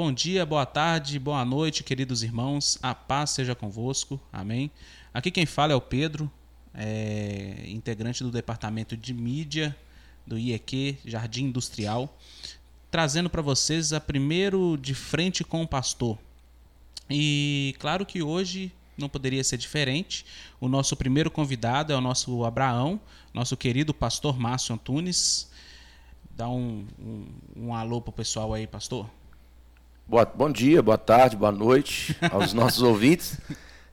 Bom dia, boa tarde, boa noite, queridos irmãos. A paz seja convosco. Amém. Aqui quem fala é o Pedro, é, integrante do departamento de mídia do IEQ Jardim Industrial, trazendo para vocês a primeiro de frente com o pastor. E claro que hoje não poderia ser diferente. O nosso primeiro convidado é o nosso Abraão, nosso querido pastor Márcio Antunes. Dá um, um, um alô pessoal aí, pastor. Boa, bom dia, boa tarde, boa noite aos nossos ouvintes.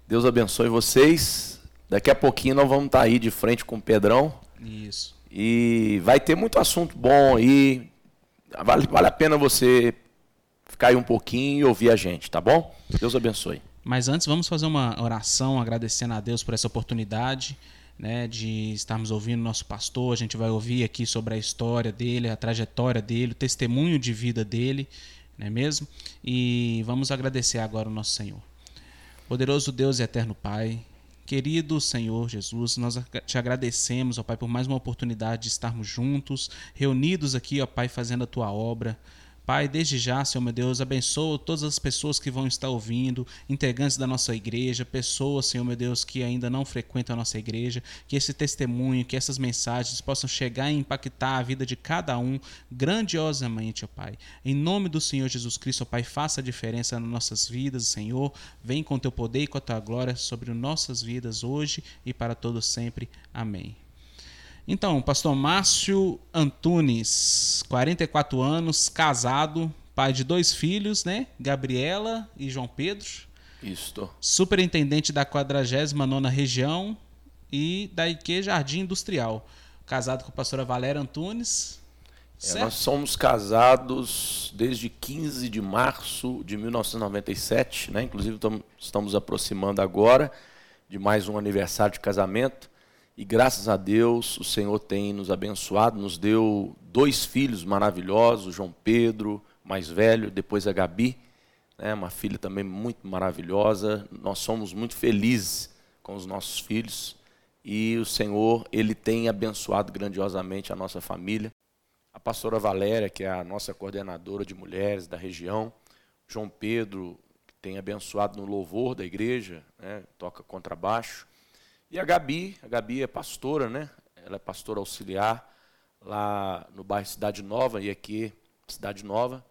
Deus abençoe vocês. Daqui a pouquinho nós vamos estar aí de frente com o Pedrão. Isso. E vai ter muito assunto bom aí. Vale, vale a pena você ficar aí um pouquinho e ouvir a gente, tá bom? Deus abençoe. Mas antes, vamos fazer uma oração agradecendo a Deus por essa oportunidade. Né, de estarmos ouvindo nosso pastor, a gente vai ouvir aqui sobre a história dele, a trajetória dele, o testemunho de vida dele, não é mesmo? E vamos agradecer agora o nosso Senhor. Poderoso Deus e eterno Pai, Querido Senhor Jesus, nós te agradecemos, ó Pai, por mais uma oportunidade de estarmos juntos, reunidos aqui, ó Pai, fazendo a tua obra. Pai, desde já, Senhor meu Deus, abençoa todas as pessoas que vão estar ouvindo, integrantes da nossa igreja, pessoas, Senhor meu Deus, que ainda não frequentam a nossa igreja, que esse testemunho, que essas mensagens possam chegar e impactar a vida de cada um grandiosamente, ó Pai. Em nome do Senhor Jesus Cristo, ó Pai, faça a diferença nas nossas vidas, Senhor. Vem com teu poder e com a tua glória sobre nossas vidas hoje e para todos sempre. Amém. Então, pastor Márcio Antunes, 44 anos, casado, pai de dois filhos, né? Gabriela e João Pedro. Isto. Superintendente da 49ª região e da IQ Jardim Industrial. Casado com a pastora Valéria Antunes. É, nós somos casados desde 15 de março de 1997, né? Inclusive estamos aproximando agora de mais um aniversário de casamento. E graças a Deus o Senhor tem nos abençoado, nos deu dois filhos maravilhosos, João Pedro, mais velho, depois a Gabi, né, uma filha também muito maravilhosa. Nós somos muito felizes com os nossos filhos e o Senhor, ele tem abençoado grandiosamente a nossa família. A pastora Valéria, que é a nossa coordenadora de mulheres da região, João Pedro, que tem abençoado no louvor da igreja, né, toca contrabaixo. E a Gabi, a Gabi é pastora, né? Ela é pastora auxiliar lá no bairro Cidade Nova e aqui Cidade Nova.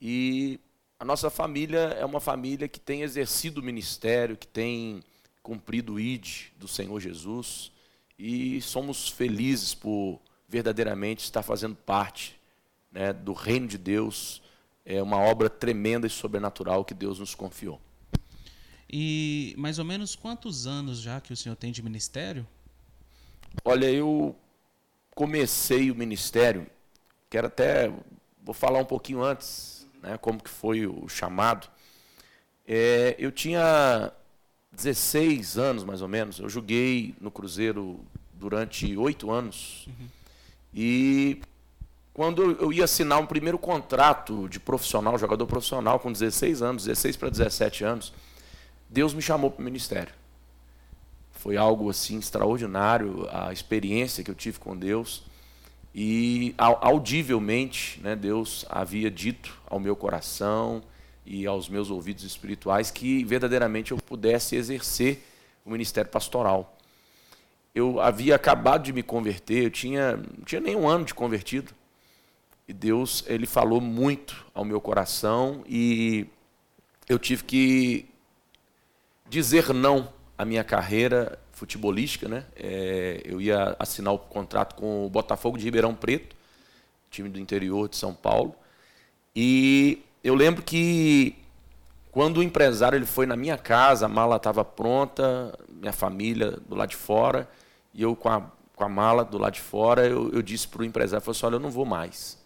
E a nossa família é uma família que tem exercido o ministério, que tem cumprido o ID do Senhor Jesus e somos felizes por verdadeiramente estar fazendo parte né, do reino de Deus. É uma obra tremenda e sobrenatural que Deus nos confiou. E mais ou menos quantos anos já que o senhor tem de ministério? Olha, eu comecei o ministério, quero até vou falar um pouquinho antes, né, como que foi o chamado. É, eu tinha 16 anos mais ou menos. Eu joguei no Cruzeiro durante oito anos uhum. e quando eu ia assinar um primeiro contrato de profissional, jogador profissional, com 16 anos, 16 para 17 anos, Deus me chamou para o ministério. Foi algo assim extraordinário a experiência que eu tive com Deus. E audivelmente, né, Deus havia dito ao meu coração e aos meus ouvidos espirituais que verdadeiramente eu pudesse exercer o ministério pastoral. Eu havia acabado de me converter, eu tinha, não tinha nem um ano de convertido. E Deus, ele falou muito ao meu coração e eu tive que dizer não à minha carreira futebolística, né? É, eu ia assinar o contrato com o Botafogo de Ribeirão Preto, time do interior de São Paulo. E eu lembro que quando o empresário ele foi na minha casa, a mala estava pronta, minha família do lado de fora, e eu com a, com a mala do lado de fora, eu, eu disse para o empresário, falei assim, olha, eu não vou mais.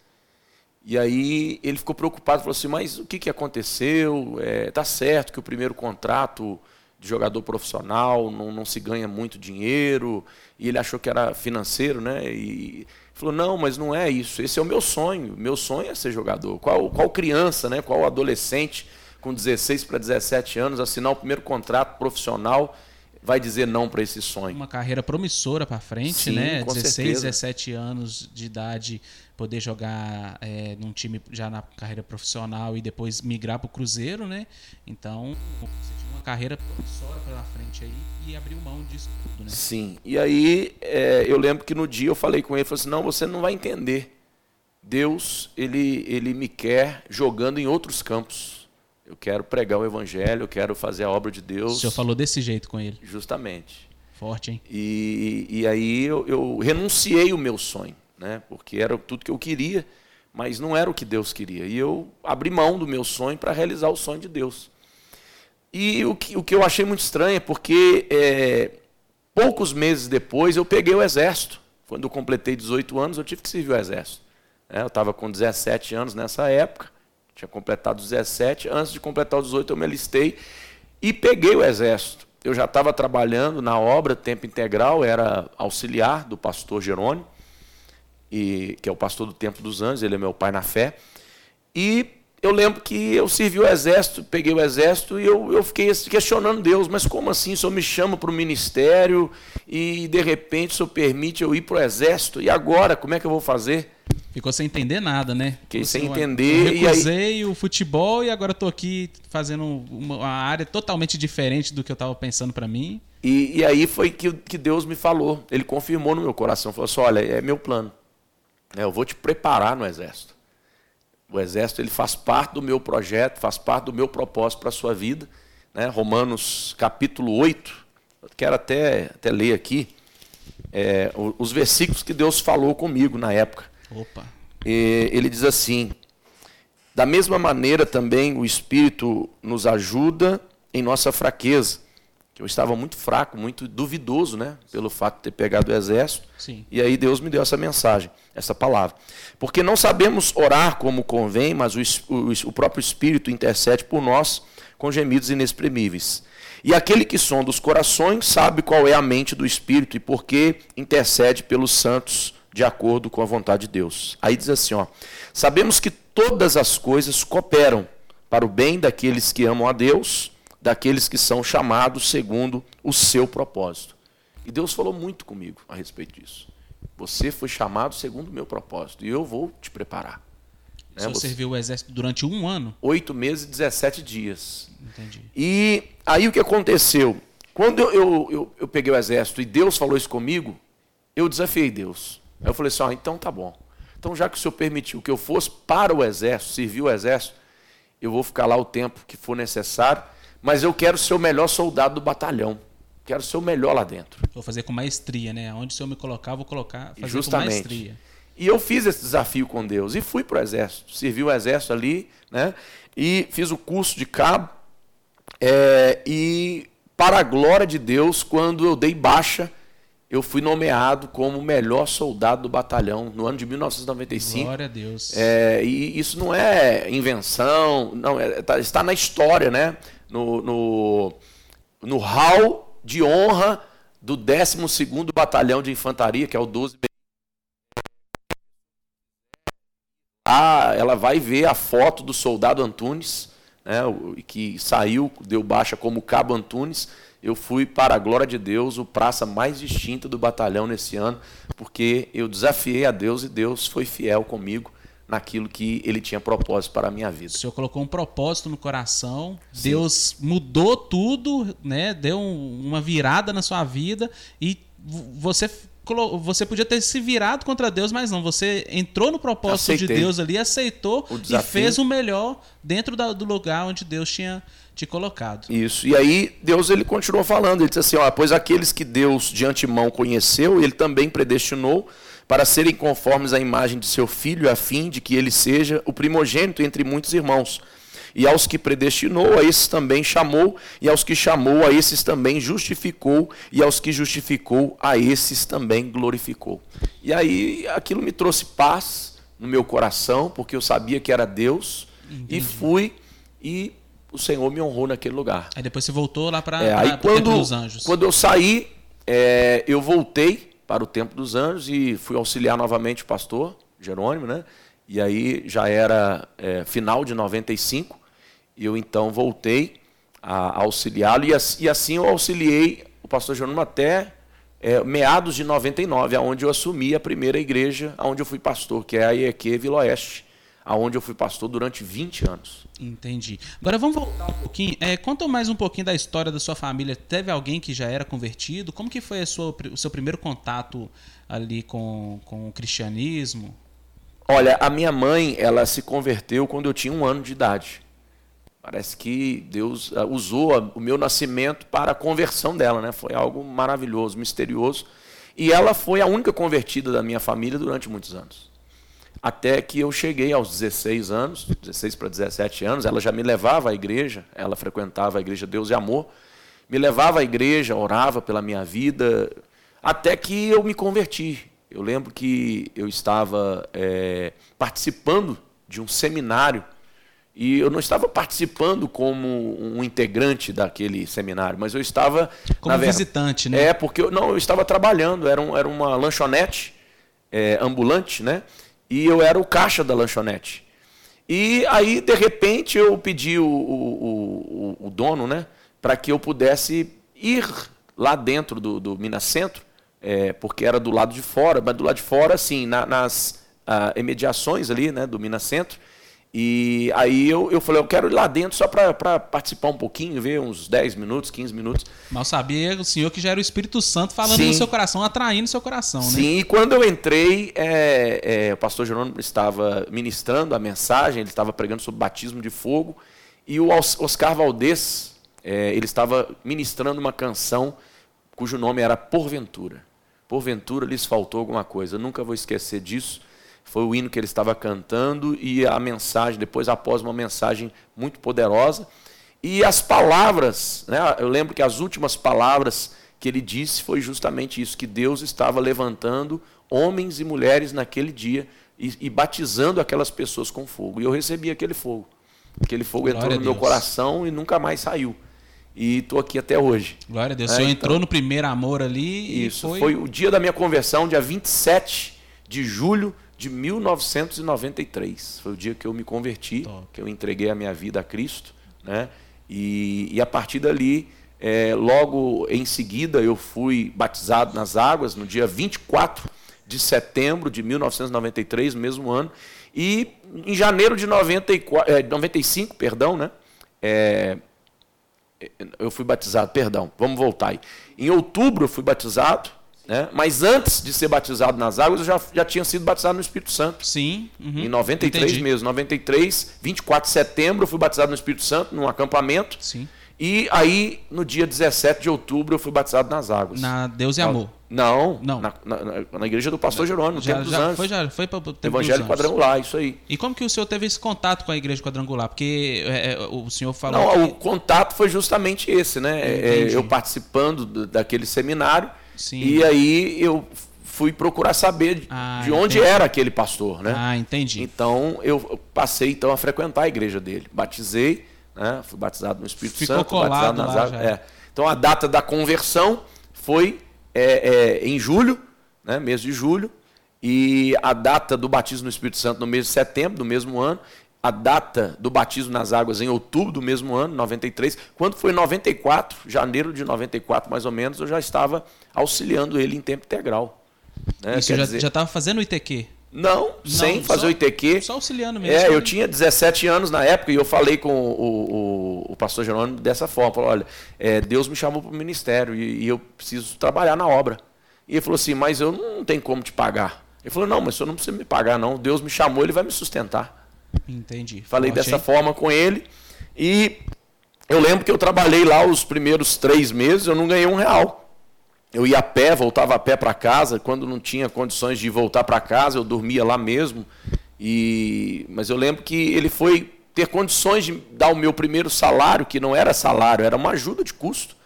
E aí ele ficou preocupado, falou assim, mas o que, que aconteceu? É, tá certo que o primeiro contrato de jogador profissional, não, não se ganha muito dinheiro, e ele achou que era financeiro, né? E falou: "Não, mas não é isso. Esse é o meu sonho. Meu sonho é ser jogador. Qual qual criança, né? Qual adolescente com 16 para 17 anos assinar o primeiro contrato profissional vai dizer não para esse sonho. Uma carreira promissora para frente, Sim, né? Com 16, certeza. 17 anos de idade poder jogar é, num time já na carreira profissional e depois migrar para o Cruzeiro, né? Então, você tinha uma carreira promissória pela frente aí e abriu mão disso tudo, né? Sim. E aí, é, eu lembro que no dia eu falei com ele, falei assim, não, você não vai entender. Deus, ele, ele me quer jogando em outros campos. Eu quero pregar o evangelho, eu quero fazer a obra de Deus. O senhor falou desse jeito com ele? Justamente. Forte, hein? E, e aí eu, eu renunciei o meu sonho, né? Porque era tudo que eu queria, mas não era o que Deus queria. E eu abri mão do meu sonho para realizar o sonho de Deus. E o que, o que eu achei muito estranho é porque é, poucos meses depois eu peguei o exército. Quando eu completei 18 anos, eu tive que servir o exército. É, eu estava com 17 anos nessa época, tinha completado 17. Antes de completar os 18, eu me alistei e peguei o exército. Eu já estava trabalhando na obra tempo integral, era auxiliar do pastor Jerônimo, e, que é o pastor do Templo dos Anjos, ele é meu pai na fé. E eu lembro que eu servi o exército, peguei o exército e eu, eu fiquei questionando Deus, mas como assim? O senhor me chama para o ministério e de repente o senhor permite eu ir para o exército? E agora, como é que eu vou fazer? Ficou sem entender nada, né? Fiquei sem entender. Eu recusei aí... o futebol e agora estou aqui fazendo uma área totalmente diferente do que eu estava pensando para mim. E, e, aí foi que, que Deus me falou. Ele confirmou no meu coração. Falou assim, olha, é meu plano. É, eu vou te preparar no exército. O exército ele faz parte do meu projeto, faz parte do meu propósito para a sua vida. Né? Romanos capítulo 8, eu quero até, até ler aqui é, os versículos que Deus falou comigo na época. Opa. E ele diz assim: Da mesma maneira também o Espírito nos ajuda em nossa fraqueza. Que eu estava muito fraco, muito duvidoso, né? Pelo fato de ter pegado o exército. Sim. E aí Deus me deu essa mensagem, essa palavra. Porque não sabemos orar como convém, mas o, o, o próprio Espírito intercede por nós com gemidos inexprimíveis. E aquele que sonda os corações sabe qual é a mente do Espírito e por que intercede pelos santos de acordo com a vontade de Deus. Aí diz assim, ó: Sabemos que todas as coisas cooperam para o bem daqueles que amam a Deus, daqueles que são chamados segundo o seu propósito. E Deus falou muito comigo a respeito disso. Você foi chamado segundo o meu propósito e eu vou te preparar. Né? Você serviu o exército durante um ano? Oito meses e 17 dias. Entendi. E aí o que aconteceu? Quando eu, eu, eu, eu peguei o exército e Deus falou isso comigo, eu desafiei Deus. Aí eu falei assim: ah, então tá bom. Então, já que o senhor permitiu que eu fosse para o exército, servir o exército, eu vou ficar lá o tempo que for necessário, mas eu quero ser o melhor soldado do batalhão. Quero ser o melhor lá dentro. Vou fazer com maestria, né? Onde o senhor me colocar, vou colocar, fazer Justamente. com maestria. E eu fiz esse desafio com Deus e fui para o exército. Servi o exército ali, né? E fiz o curso de cabo. É, e para a glória de Deus, quando eu dei baixa, eu fui nomeado como o melhor soldado do batalhão no ano de 1995. Glória a Deus. É, e isso não é invenção, não é, tá, está na história, né? No, no, no hall de honra do 12º Batalhão de Infantaria, que é o 12 Ah, ela vai ver a foto do soldado Antunes, né, que saiu, deu baixa como Cabo Antunes, eu fui, para a glória de Deus, o praça mais distinto do batalhão nesse ano, porque eu desafiei a Deus e Deus foi fiel comigo naquilo que ele tinha propósito para a minha vida. O Senhor colocou um propósito no coração, Sim. Deus mudou tudo, né? deu uma virada na sua vida e você você podia ter se virado contra Deus, mas não. Você entrou no propósito Aceitei. de Deus ali, aceitou e fez o melhor dentro do lugar onde Deus tinha te colocado. Isso. E aí Deus ele continuou falando, ele disse assim, ó, pois aqueles que Deus de antemão conheceu, ele também predestinou para serem conformes à imagem de seu filho, a fim de que ele seja o primogênito entre muitos irmãos. E aos que predestinou, a esses também chamou, e aos que chamou, a esses também justificou, e aos que justificou, a esses também glorificou. E aí aquilo me trouxe paz no meu coração, porque eu sabia que era Deus, Entendi. e fui e o Senhor me honrou naquele lugar. Aí depois você voltou lá para é, o Templo dos Anjos. Quando eu saí, é, eu voltei para o Templo dos Anjos e fui auxiliar novamente o pastor Jerônimo, né? E aí já era é, final de 95, e eu então voltei a, auxiliá-lo, e, e, assim eu auxiliei o pastor Jerônimo até é, meados de 99, aonde eu assumi a primeira igreja, aonde eu fui pastor, que é a IEQ Vila Oeste, aonde eu fui pastor durante 20 anos. Entendi. Agora vamos voltar um pouquinho. É, conta mais um pouquinho da história da sua família. Teve alguém que já era convertido? Como que foi sua, o seu primeiro contato ali com, com o cristianismo? Olha, a minha mãe, ela se converteu quando eu tinha um ano de idade. Parece que Deus ah, usou o meu nascimento para a conversão dela, né? Foi algo maravilhoso, misterioso. E ela foi a única convertida da minha família durante muitos anos. Até que eu cheguei aos 16 anos, 16 para 17 anos, ela já me levava à igreja, ela frequentava a igreja Deus e Amor, me levava à igreja, orava pela minha vida, até que eu me converti. Eu lembro que eu estava é, participando de um seminário e eu não estava participando como um integrante daquele seminário, mas eu estava. Como visitante, né? É, porque eu, não, eu estava trabalhando, era, um, era uma lanchonete é, ambulante, né? E eu era o caixa da lanchonete. E aí, de repente, eu pedi o, o, o, o dono, né, para que eu pudesse ir lá dentro do, do Minas Centro, é, porque era do lado de fora, mas do lado de fora, assim, na, nas ah, imediações ali, né, do Minas Centro. E aí eu, eu falei, eu quero ir lá dentro só para participar um pouquinho, ver uns 10 minutos, 15 minutos. Mal sabia o senhor que já era o Espírito Santo falando Sim. no seu coração, atraindo seu coração, né? Sim, e quando eu entrei, é, é, o pastor Jerônimo estava ministrando a mensagem, ele estava pregando sobre batismo de fogo, e o Oscar Valdez, é, ele estava ministrando uma canção cujo nome era Porventura. Porventura lhes faltou alguma coisa, eu nunca vou esquecer disso foi o hino que ele estava cantando e a mensagem, depois após uma mensagem muito poderosa. E as palavras, né, eu lembro que as últimas palavras que ele disse foi justamente isso: que Deus estava levantando homens e mulheres naquele dia e, e batizando aquelas pessoas com fogo. E eu recebi aquele fogo. Aquele fogo Glória entrou no meu coração e nunca mais saiu. E estou aqui até hoje. Glória a Deus. É, o senhor então, entrou no primeiro amor ali. Isso, foi... foi o dia da minha conversão, dia 27 de julho de 1993. Foi o dia que eu me converti, Top. que eu entreguei a minha vida a Cristo. Né? E, e a partir dali, é, logo em seguida, eu fui batizado nas águas no dia 24 de setembro de 1993, no mesmo ano. E em janeiro de 94, é, 95, perdão, né? É, eu fui batizado, perdão, vamos voltar aí. Em outubro eu fui batizado, né? Mas antes de ser batizado nas águas, eu já, já tinha sido batizado no Espírito Santo. Sim. Uhum. Em 93 Entendi. mesmo. 93, 24 de setembro, eu fui batizado no Espírito Santo, num acampamento. Sim. E aí, no dia 17 de outubro, eu fui batizado nas águas. Na Deus e Amor. Não, não. Na, na, na igreja do pastor Jerônimo, no já, Tempo dos já Anjos. Foi, já foi para o Evangelho Quadrangular, isso aí. E como que o senhor teve esse contato com a igreja quadrangular? Porque é, é o senhor falou. Não, que... o contato foi justamente esse, né? É, eu participando daquele seminário Sim. E aí eu fui procurar saber ah, de onde entendi. era aquele pastor, né? Ah, entendi. Então eu passei então a frequentar a igreja dele. Batizei, né? Fui batizado no Espírito Ficou Santo, batizado nas águas. É. Então a data da conversão foi é, é, em julho, né? Mês de julho. E a data do batismo no Espírito Santo no mês de setembro do mesmo ano a data do batismo nas águas em outubro do mesmo ano, 93. Quando foi 94, janeiro de 94 mais ou menos, eu já estava auxiliando ele em tempo integral. Né? Isso, Quer já estava fazendo o ITQ? Não, Não sem fazer só, o ITQ. Só auxiliando mesmo. É, eu tinha 17 anos na época e eu falei com o, o, o pastor Jerônimo dessa forma. Falei, olha, é, Deus me chamou para o ministério e, e eu preciso trabalhar na obra. E ele falou assim, mas eu não tenho como te pagar. Ele falou, não, mas o senhor não precisa me pagar não. Deus me chamou, ele vai me sustentar. Entendi. Falei Forte, dessa hein? forma com ele. E eu lembro que eu trabalhei lá os primeiros três meses, eu não ganhei um real. Eu ia a pé, voltava a pé para casa. Quando não tinha condições de voltar para casa, eu dormia lá mesmo. E mas eu lembro que ele foi ter condições de dar o meu primeiro salário, que não era salário, era uma ajuda de custo,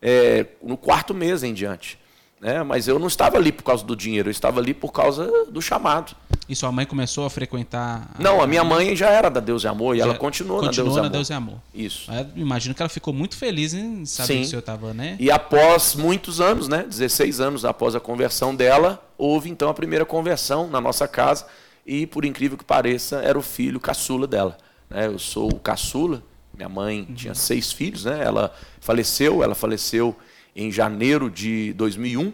é, no quarto mês em diante. Né? Mas eu não estava ali por causa do dinheiro, eu estava ali por causa do chamado. E sua mãe começou a frequentar? A... Não, a minha mãe já era da Deus e Amor e já ela continuou, continuou na, Deus, na Deus e Amor. Isso. Eu imagino que ela ficou muito feliz em saber Sim. que o senhor estava, né? E após muitos anos, né, 16 anos após a conversão dela, houve então a primeira conversão na nossa casa e, por incrível que pareça, era o filho caçula dela. Né? Eu sou o caçula, minha mãe uhum. tinha seis filhos, né? Ela faleceu, ela faleceu em janeiro de 2001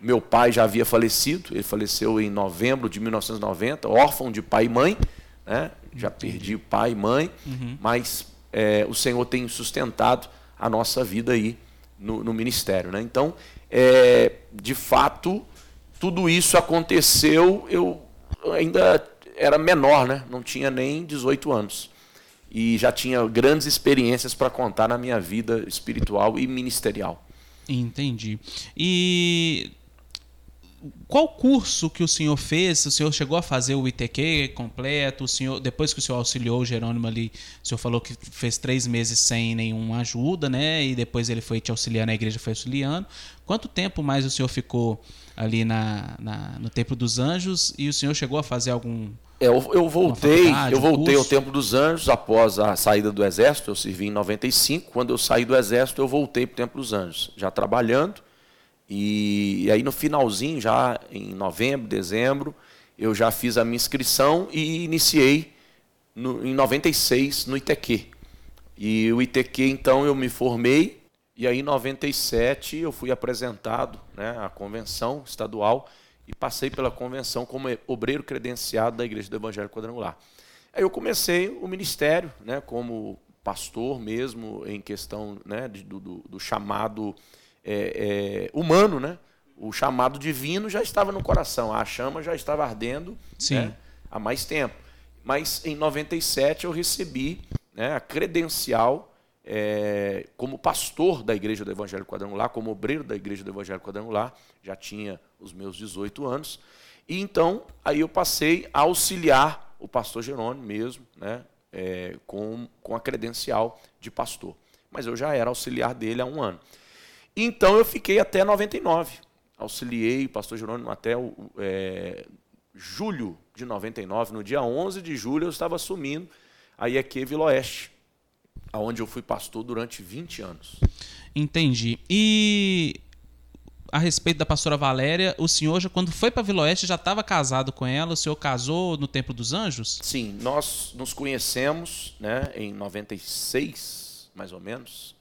Meu pai já havia falecido, ele faleceu em novembro de 1990, órfão de pai e mãe, né? já perdi pai e mãe, uhum. mas é, o Senhor tem sustentado a nossa vida aí no, no ministério. Né? Então, é, de fato, tudo isso aconteceu, eu ainda era menor, né? não tinha nem 18 anos. E já tinha grandes experiências para contar na minha vida espiritual e ministerial. Entendi. E qual curso que o senhor fez? O senhor chegou a fazer o ITQ completo? O senhor, depois que o senhor auxiliou o Jerônimo ali, o senhor falou que fez três meses sem nenhuma ajuda, né? E depois ele foi te auxiliando, a igreja foi auxiliando. Quanto tempo mais o senhor ficou ali na, na no Templo dos Anjos? E o senhor chegou a fazer algum é, eu, eu voltei, eu voltei ao Templo dos Anjos após a saída do Exército. Eu servi em 95. Quando eu saí do Exército, eu voltei para o Templo dos Anjos, já trabalhando e, e aí no finalzinho, já em novembro, dezembro, eu já fiz a minha inscrição e iniciei no, em 96 no ITQ. E o ITQ, então, eu me formei, e aí em 97 eu fui apresentado né, à convenção estadual e passei pela convenção como obreiro credenciado da Igreja do Evangelho Quadrangular. Aí eu comecei o ministério, né, como pastor mesmo, em questão né, do, do, do chamado é, é, humano, né? O chamado divino já estava no coração, a chama já estava ardendo né? há mais tempo. Mas em 97 eu recebi né, a credencial é, como pastor da Igreja do Evangelho Quadrangular, como obreiro da Igreja do Evangelho Quadrangular, já tinha os meus 18 anos. E então, aí eu passei a auxiliar o pastor Jerônimo mesmo, né, é, com, com a credencial de pastor. Mas eu já era auxiliar dele há um ano. Então eu fiquei até 99. Auxiliei o pastor Jerônimo até o, é, julho de 99. No dia 11 de julho eu estava assumindo a IEQ Vila Oeste, onde eu fui pastor durante 20 anos. Entendi. E a respeito da pastora Valéria, o senhor, já, quando foi para Vila Oeste, já estava casado com ela? O senhor casou no Templo dos Anjos? Sim, nós nos conhecemos né, em 96, mais ou menos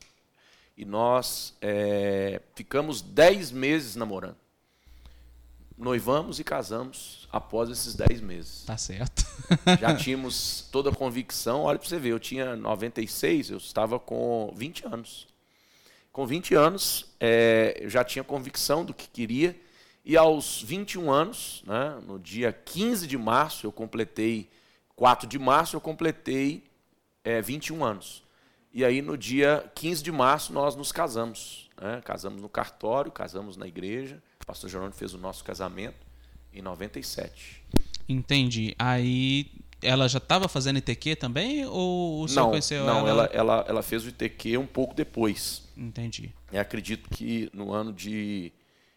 e nós é, ficamos dez meses namorando. Noivamos e casamos após esses dez meses. Tá certo. Já tínhamos toda a convicção. Olha para você ver, eu tinha 96, eu estava com 20 anos. Com 20 anos, é, eu já tinha convicção do que queria. E aos 21 anos, né, no dia 15 de março, eu completei, 4 de março, eu completei é, 21 anos. E aí, no dia 15 de março, nós nos casamos. Né? Casamos no cartório, casamos na igreja. O pastor Jerônimo fez o nosso casamento em 97. Entendi. Aí ela já estava fazendo ITQ também? Ou o senhor não, conheceu não, ela? Não, ela, ela, ela fez o ITQ um pouco depois. Entendi. Eu acredito que no ano de,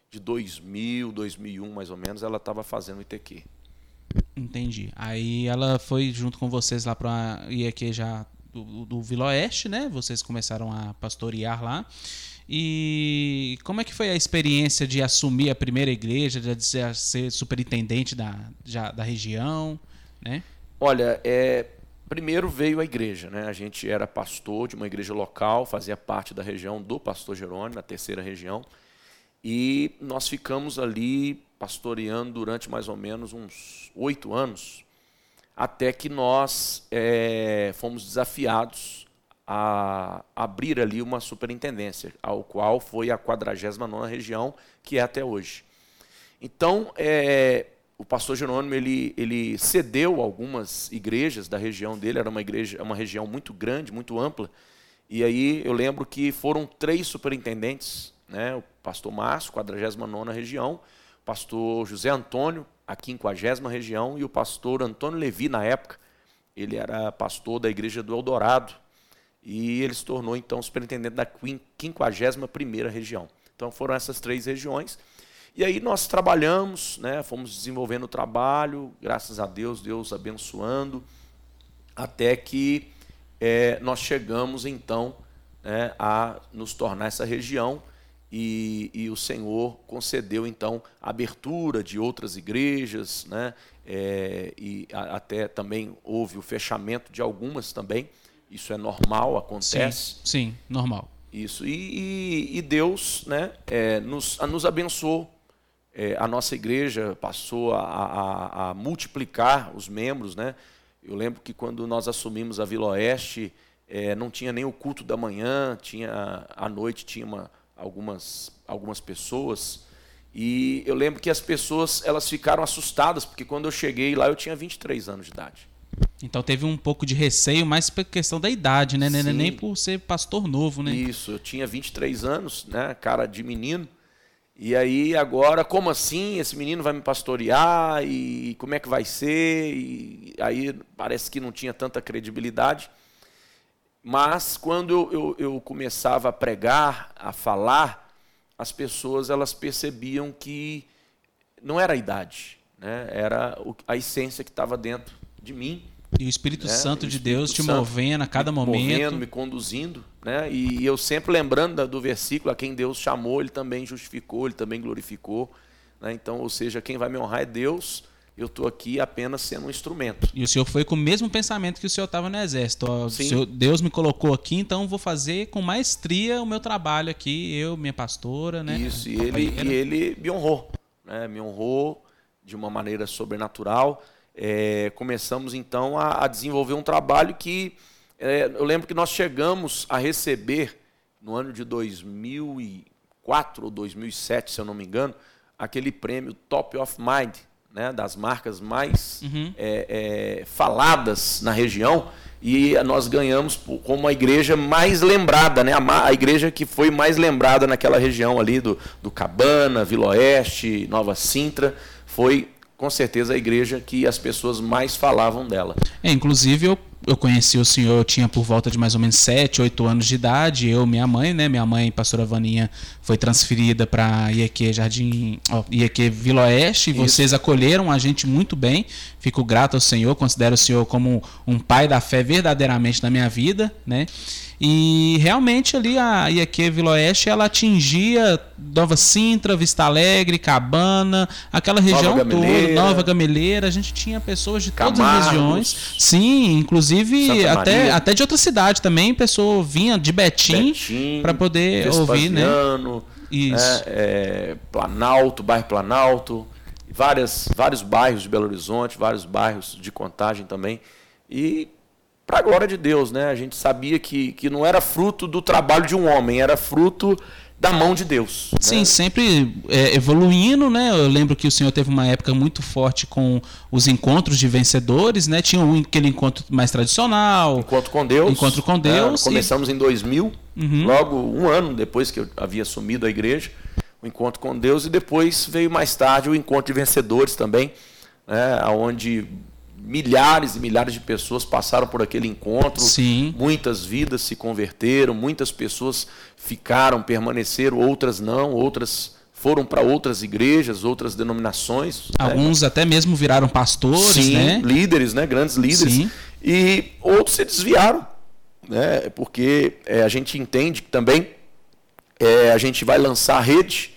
de 2000, 2001, mais ou menos, ela estava fazendo o ITQ. Entendi. Aí ela foi junto com vocês lá para IEQ já do, do Vila Oeste, né? Vocês começaram a pastorear lá. E como é que foi a experiência de assumir a primeira igreja, de ser, superintendente da, já, da região, né? Olha, é, primeiro veio a igreja, né? A gente era pastor de uma igreja local, fazia parte da região do pastor Jerônimo, na terceira região. E nós ficamos ali pastoreando durante mais ou menos uns oito anos até que nós é, fomos desafiados a abrir ali uma superintendência, ao qual foi a 49ª região, que é até hoje. Então, é, o pastor Jerônimo ele, ele cedeu algumas igrejas da região dele, era uma igreja, uma região muito grande, muito ampla, e aí eu lembro que foram três superintendentes, né, o pastor Márcio, 49ª região, o pastor José Antônio, a 50 região, e o pastor Antônio Levi, na época, ele era pastor da igreja do Eldorado, e ele se tornou então superintendente da 51 região. Então foram essas três regiões. E aí nós trabalhamos, né, fomos desenvolvendo o trabalho, graças a Deus, Deus abençoando, até que é, nós chegamos então né, a nos tornar essa região e, e, o Senhor concedeu então a abertura de outras igrejas, né? É, e a, até também houve o fechamento de algumas também. Isso é normal, acontece. Sim, sim normal. Isso. E, e, e Deus né, é, nos, nos abençoou é, a nossa igreja passou a, a, a, multiplicar os membros, né? Eu lembro que quando nós assumimos a Vila Oeste, é, não tinha nem o culto da manhã, tinha à noite tinha uma, algumas, algumas pessoas. E eu lembro que as pessoas elas ficaram assustadas, porque quando eu cheguei lá eu tinha 23 anos de idade. Então teve um pouco de receio, mais por questão da idade, né? Sim. Nem por ser pastor novo, né? Isso, eu tinha 23 anos, né? Cara de menino. E aí agora, como assim? Esse menino vai me pastorear e como é que vai ser? E aí parece que não tinha tanta credibilidade. Mas quando eu, eu, começava a pregar, a falar, as pessoas elas percebiam que não era a idade, né? era a essência que estava dentro de mim. E o Espírito né? Santo de Deus te movendo a cada me momento. Movendo, me conduzindo. Né? E eu sempre lembrando do versículo, a quem Deus chamou, ele também justificou, ele também glorificou. Né? Então, ou seja, quem vai me honrar é Deus, eu estou aqui apenas sendo um instrumento. E o senhor foi com o mesmo pensamento que o senhor estava no exército. Senhor, Deus me colocou aqui, então vou fazer com maestria o meu trabalho aqui, eu, minha pastora, né? Isso, e ele, e ele me honrou, né? me honrou de uma maneira sobrenatural é, começamos então a, a, desenvolver um trabalho que é, eu lembro que nós chegamos a receber no ano de 2004 ou 2007, se eu não me engano, aquele prêmio Top of Mind, né, das marcas mais uhum. é, é faladas na região. E nós ganhamos como a igreja mais lembrada, né? a, a igreja que foi mais lembrada naquela região ali do, do Cabana, Vila Oeste, Nova Sintra, foi com certeza a igreja que as pessoas mais falavam dela. É, inclusive eu, eu conheci o senhor, eu tinha por volta de mais ou menos 7, 8 anos de idade, eu minha mãe, né? Minha mãe, pastora Vaninha, foi transferida para IEQ Jardim, ó, IEQ Vila Oeste, e vocês acolheram a gente muito bem. Fico grato ao senhor, considero o senhor como um pai da fé verdadeiramente na minha vida, né? E realmente ali a IAQ Vila Oeste ela atingia Nova Sintra, Vista Alegre, Cabana, aquela região Nova toda, Nova Gameleira. A gente tinha pessoas de Camargos, todas as regiões. Sim, inclusive até, até de outra cidade também, pessoa vinha de Betim, Betim para poder ouvir, né? Isso. É, é, Planalto, bairro Planalto, várias, vários bairros de Belo Horizonte, vários bairros de Contagem também. E para a glória de Deus, né? A gente sabia que, que não era fruto do trabalho de um homem, era fruto da mão de Deus. Sim, né? sempre é, evoluindo, né? Eu lembro que o senhor teve uma época muito forte com os encontros de vencedores, né? Tinha um, aquele encontro mais tradicional. Encontro com Deus. Encontro com Deus. É, começamos e... em 2000, uhum. logo um ano depois que eu havia assumido a igreja, o encontro com Deus, e depois veio mais tarde o encontro de vencedores também, né? onde milhares e milhares de pessoas passaram por aquele encontro. Sim. Muitas vidas se converteram, muitas pessoas ficaram, permaneceram, outras não, outras foram para outras igrejas, outras denominações. Né? Alguns né? até mesmo viraram pastores, Sim, né? líderes, né? Grandes líderes. Sim. E outros se desviaram, né? Porque é, a gente entende que também é, a gente vai lançar a rede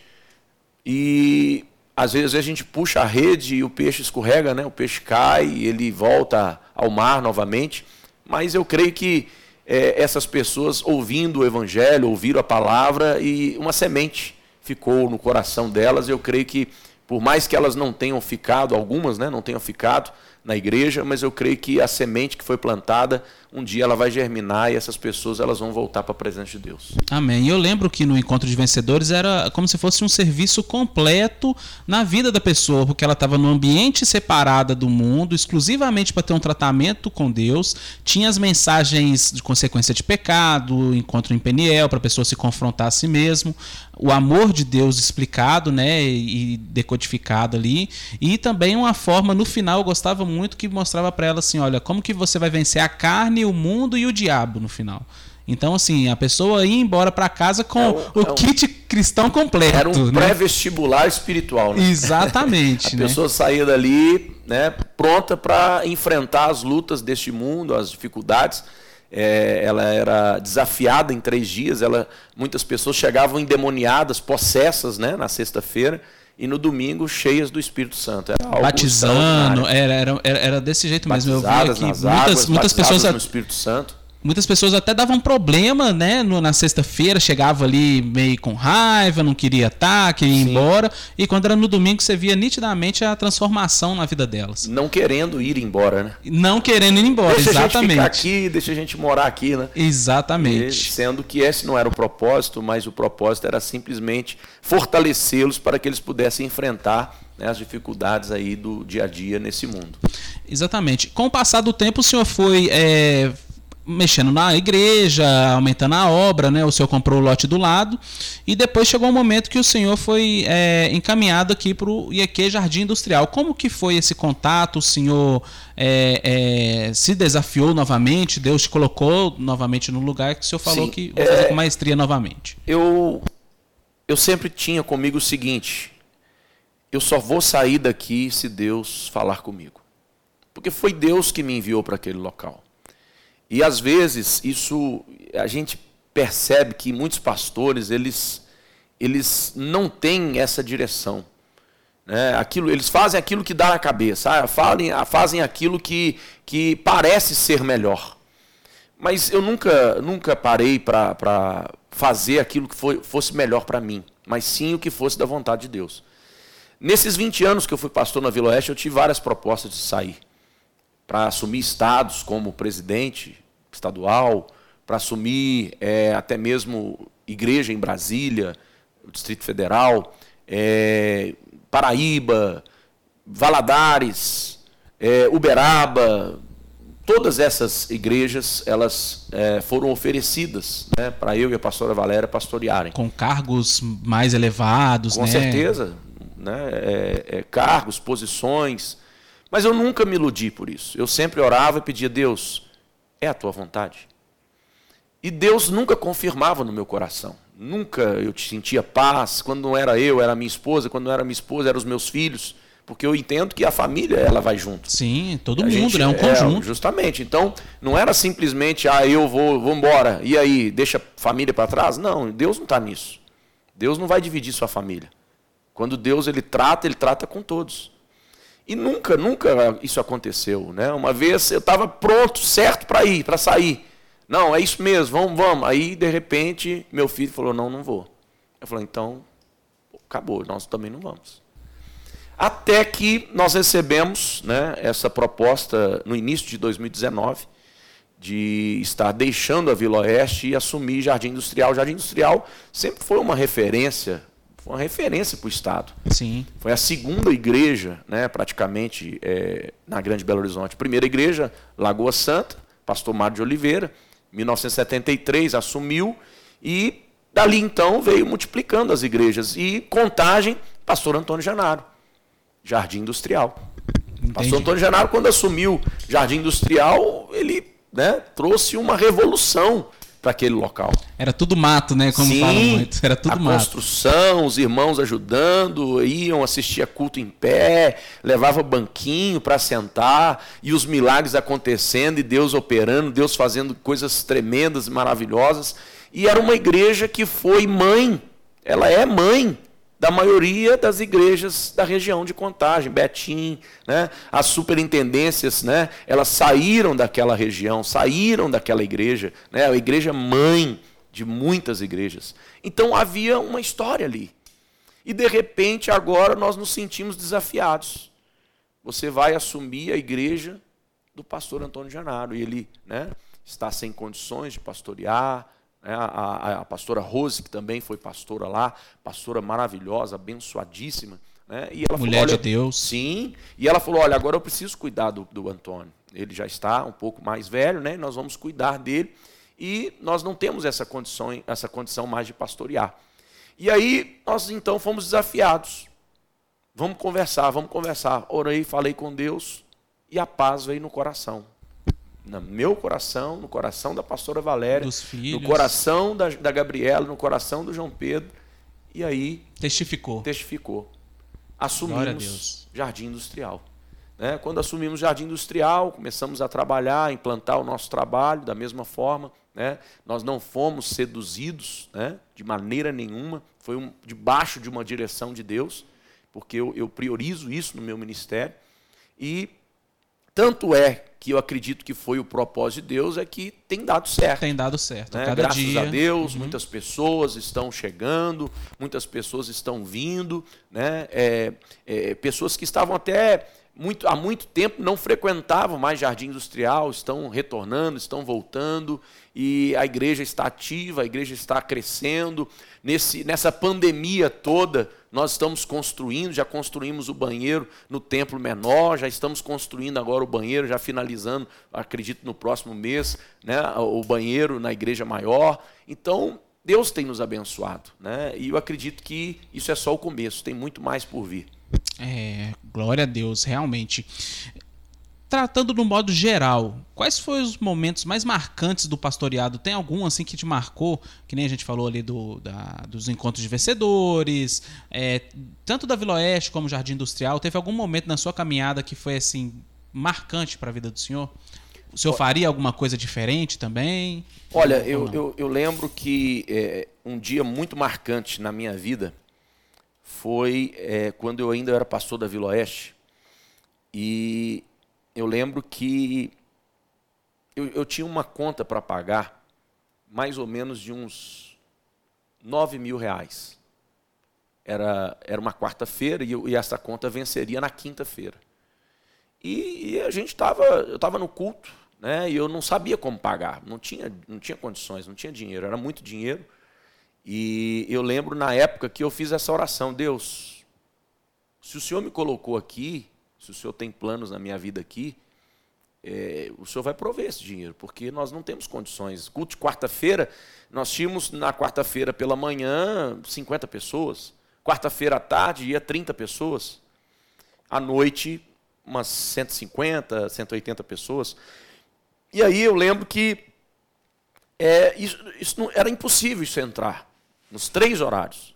e às vezes a gente puxa a rede e o peixe escorrega, né? o peixe cai e ele volta ao mar novamente. Mas eu creio que é, essas pessoas ouvindo o evangelho, ouviram a palavra e uma semente ficou no coração delas. Eu creio que, por mais que elas não tenham ficado, algumas né, não tenham ficado na igreja, mas eu creio que a semente que foi plantada um dia ela vai germinar e essas pessoas elas vão voltar para a presença de Deus. Amém. Eu lembro que no encontro de vencedores era como se fosse um serviço completo na vida da pessoa, porque ela estava num ambiente separada do mundo, exclusivamente para ter um tratamento com Deus. Tinha as mensagens de consequência de pecado, encontro em Peniel para a pessoa se confrontar a si mesmo, o amor de Deus explicado, né, e decodificado ali, e também uma forma no final eu gostava muito que mostrava para ela assim, olha, como que você vai vencer a carne o mundo e o diabo no final. Então, assim, a pessoa ia embora para casa com é um, o é um, kit cristão completo. Era um né? pré-vestibular espiritual, né? Exatamente. a né? pessoa saía dali né, pronta para enfrentar as lutas deste mundo, as dificuldades. É, ela era desafiada em três dias. Ela, muitas pessoas chegavam endemoniadas, possessas, né, na sexta-feira e no domingo cheias do Espírito Santo. Era Batizando, era, era, era, desse jeito mesmo. Eu vi aqui muitas, águas, muitas pessoas no Espírito Santo. Muitas pessoas até davam problema, né? No, na sexta-feira, chegava ali meio com raiva, não queria estar, queria ir Sim. embora. E quando era no domingo, você via nitidamente a transformação na vida delas. Não querendo ir embora, né? Não querendo ir embora, deixa exatamente. Deixa a gente ficar aqui, deixa a gente morar aqui, né? Exatamente. E, sendo que esse não era o propósito, mas o propósito era simplesmente fortalecê-los para que eles pudessem enfrentar né, as dificuldades aí do dia a dia nesse mundo. Exatamente. Com o passar do tempo, o senhor foi é, mexendo na igreja, aumentando a obra, né? O senhor comprou o lote do lado e depois chegou um momento que o senhor foi é, encaminhado aqui para o IEQ Jardim Industrial. Como que foi esse contato? O senhor é, é, se desafiou novamente? Deus te colocou novamente no lugar que o senhor falou Sim, que vai fazer com maestria novamente? Eu eu sempre tinha comigo o seguinte: eu só vou sair daqui se Deus falar comigo, porque foi Deus que me enviou para aquele local. E às vezes isso a gente percebe que muitos pastores eles eles não têm essa direção. Né? Aquilo, eles fazem aquilo que dá na cabeça, ah, fazem, fazem aquilo que, que parece ser melhor. Mas eu nunca, nunca parei para fazer aquilo que foi, fosse melhor para mim, mas sim o que fosse da vontade de Deus. Nesses 20 anos que eu fui pastor na Vila Oeste, eu tive várias propostas de sair para assumir estados como presidente, estadual, para assumir é, até mesmo igreja em Brasília, Distrito Federal, é, Paraíba, Valadares, é, Uberaba, todas essas igrejas elas é, foram oferecidas né, para eu e a pastora Valéria pastorearem. Com cargos mais elevados, Com né? certeza. Né, é, é, cargos, posições. Mas eu nunca me iludi por isso. Eu sempre orava e pedia, Deus, é a tua vontade? E Deus nunca confirmava no meu coração. Nunca eu sentia paz. Quando não era eu, era minha esposa. Quando não era minha esposa, eram os meus filhos. Porque eu entendo que a família ela vai junto. Sim, todo a mundo, gente, né? É um conjunto. É, justamente. Então, não era simplesmente, ah, eu vou, vou embora. E aí, deixa a família para trás? Não, Deus não está nisso. Deus não vai dividir sua família. Quando Deus ele trata, ele trata com todos. E nunca, nunca isso aconteceu. Né? Uma vez eu estava pronto, certo para ir, para sair. Não, é isso mesmo, vamos, vamos. Aí, de repente, meu filho falou: não, não vou. Eu falei: então, acabou, nós também não vamos. Até que nós recebemos né, essa proposta no início de 2019 de estar deixando a Vila Oeste e assumir Jardim Industrial. O Jardim Industrial sempre foi uma referência uma referência para o Estado. Sim. Foi a segunda igreja, né, praticamente, é, na Grande Belo Horizonte. Primeira igreja, Lagoa Santa, pastor Mário de Oliveira, 1973 assumiu e dali então veio multiplicando as igrejas. E contagem, pastor Antônio Janaro, Jardim Industrial. Entendi. Pastor Antônio Janaro, quando assumiu Jardim Industrial, ele né, trouxe uma revolução para aquele local. Era tudo mato, né? Como Sim, falam muito. Era tudo a mato. construção, os irmãos ajudando, iam assistir a culto em pé, levava banquinho para sentar e os milagres acontecendo e Deus operando, Deus fazendo coisas tremendas, maravilhosas. E era uma igreja que foi mãe, ela é mãe da maioria das igrejas da região de Contagem, Betim, né? as superintendências, né? elas saíram daquela região, saíram daquela igreja, né? a igreja mãe de muitas igrejas. Então havia uma história ali. E de repente agora nós nos sentimos desafiados. Você vai assumir a igreja do pastor Antônio Janaro e ele né, está sem condições de pastorear? A, a, a, pastora Rose, que também foi pastora lá, pastora maravilhosa, abençoadíssima. Né? E ela Mulher falou, de Deus. Sim. E ela falou: olha, agora eu preciso cuidar do, do Antônio. Ele já está um pouco mais velho, né? Nós vamos cuidar dele. E nós não temos essa condição, essa condição mais de pastorear. E aí nós então fomos desafiados. Vamos conversar, vamos conversar. Orei, falei com Deus e a paz veio no coração no meu coração, no coração da pastora Valéria, no coração da, da Gabriela, no coração do João Pedro. E aí. Testificou. Testificou. Assumimos Jardim Industrial. Né? Quando assumimos Jardim Industrial, começamos a trabalhar, a implantar o nosso trabalho da mesma forma. Né? Nós não fomos seduzidos né? de maneira nenhuma, foi um, debaixo de uma direção de Deus, porque eu, eu priorizo isso no meu ministério. E tanto é que eu acredito que foi o propósito de Deus, é que tem dado certo. Tem dado certo. Né? Graças dia. a Deus, uhum. muitas pessoas estão chegando, muitas pessoas estão vindo, né? É, é, pessoas que estavam até muito, há muito tempo não frequentavam mais jardim industrial, estão retornando, estão voltando, e a igreja está ativa, a igreja está crescendo. Nesse, nessa pandemia toda, nós estamos construindo, já construímos o banheiro no templo menor, já estamos construindo agora o banheiro, já finalizando, acredito, no próximo mês, né, o banheiro na igreja maior. Então, Deus tem nos abençoado, né? E eu acredito que isso é só o começo, tem muito mais por vir. É, glória a Deus, realmente. Tratando no modo geral, quais foram os momentos mais marcantes do pastoreado? Tem algum assim que te marcou? Que nem a gente falou ali do, da, dos encontros de vencedores, é, tanto da Vila Oeste como Jardim Industrial. Teve algum momento na sua caminhada que foi assim marcante para a vida do senhor? O senhor faria alguma coisa diferente também? Olha, eu, eu, eu, lembro que é, um dia muito marcante na minha vida foi é, quando eu ainda era pastor da Vila Oeste. E eu lembro que eu, eu tinha uma conta para pagar, mais ou menos de uns 9 mil reais. Era, era uma quarta-feira e, e, essa conta venceria na quinta-feira. E, e, a gente estava, eu estava no culto, né? E eu não sabia como pagar, não tinha, não tinha condições, não tinha dinheiro, era muito dinheiro. E eu lembro na época que eu fiz essa oração: Deus, se o Senhor me colocou aqui, se o Senhor tem planos na minha vida aqui, é, o Senhor vai prover esse dinheiro, porque nós não temos condições. Culto de quarta-feira, nós tínhamos na quarta-feira pela manhã 50 pessoas, quarta-feira à tarde ia 30 pessoas, à noite umas 150, 180 pessoas. E aí eu lembro que é, isso, isso não, era impossível isso entrar nos três horários.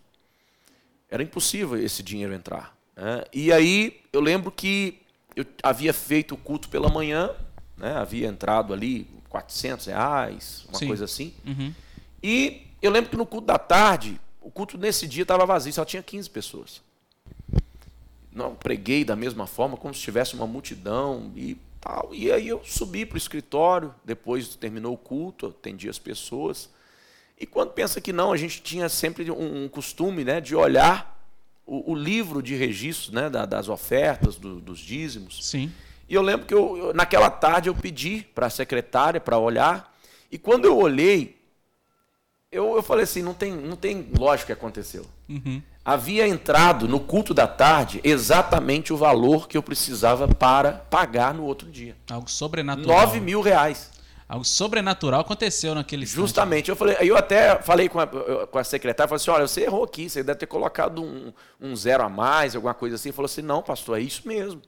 Era impossível esse dinheiro entrar. Né? E aí eu lembro que eu havia feito o culto pela manhã, né? havia entrado ali 400 reais, uma Sim. coisa assim. Uhum. E eu lembro que no culto da tarde, o culto nesse dia estava vazio, só tinha 15 pessoas. Não preguei da mesma forma, como se tivesse uma multidão e tal. E aí eu subi para o escritório, depois terminou o culto, atendi as pessoas. E quando pensa que não, a gente tinha sempre um, um costume né, de olhar o, o, livro de registros né, da, das ofertas, do, dos dízimos. Sim. E eu lembro que eu, naquela tarde eu pedi para a secretária para olhar. E quando eu olhei, eu, eu falei assim, não tem, não tem lógica que aconteceu. Uhum. Havia entrado no culto da tarde exatamente o valor que eu precisava para pagar no outro dia. Algo sobrenatural. 9 mil reais. Algo sobrenatural aconteceu naquele Justamente. Eu falei, eu até falei com a, com a secretária, falei assim, olha, você errou aqui, você deve ter colocado um, um zero a mais, alguma coisa assim. Ele falou assim, não, pastor, é isso mesmo.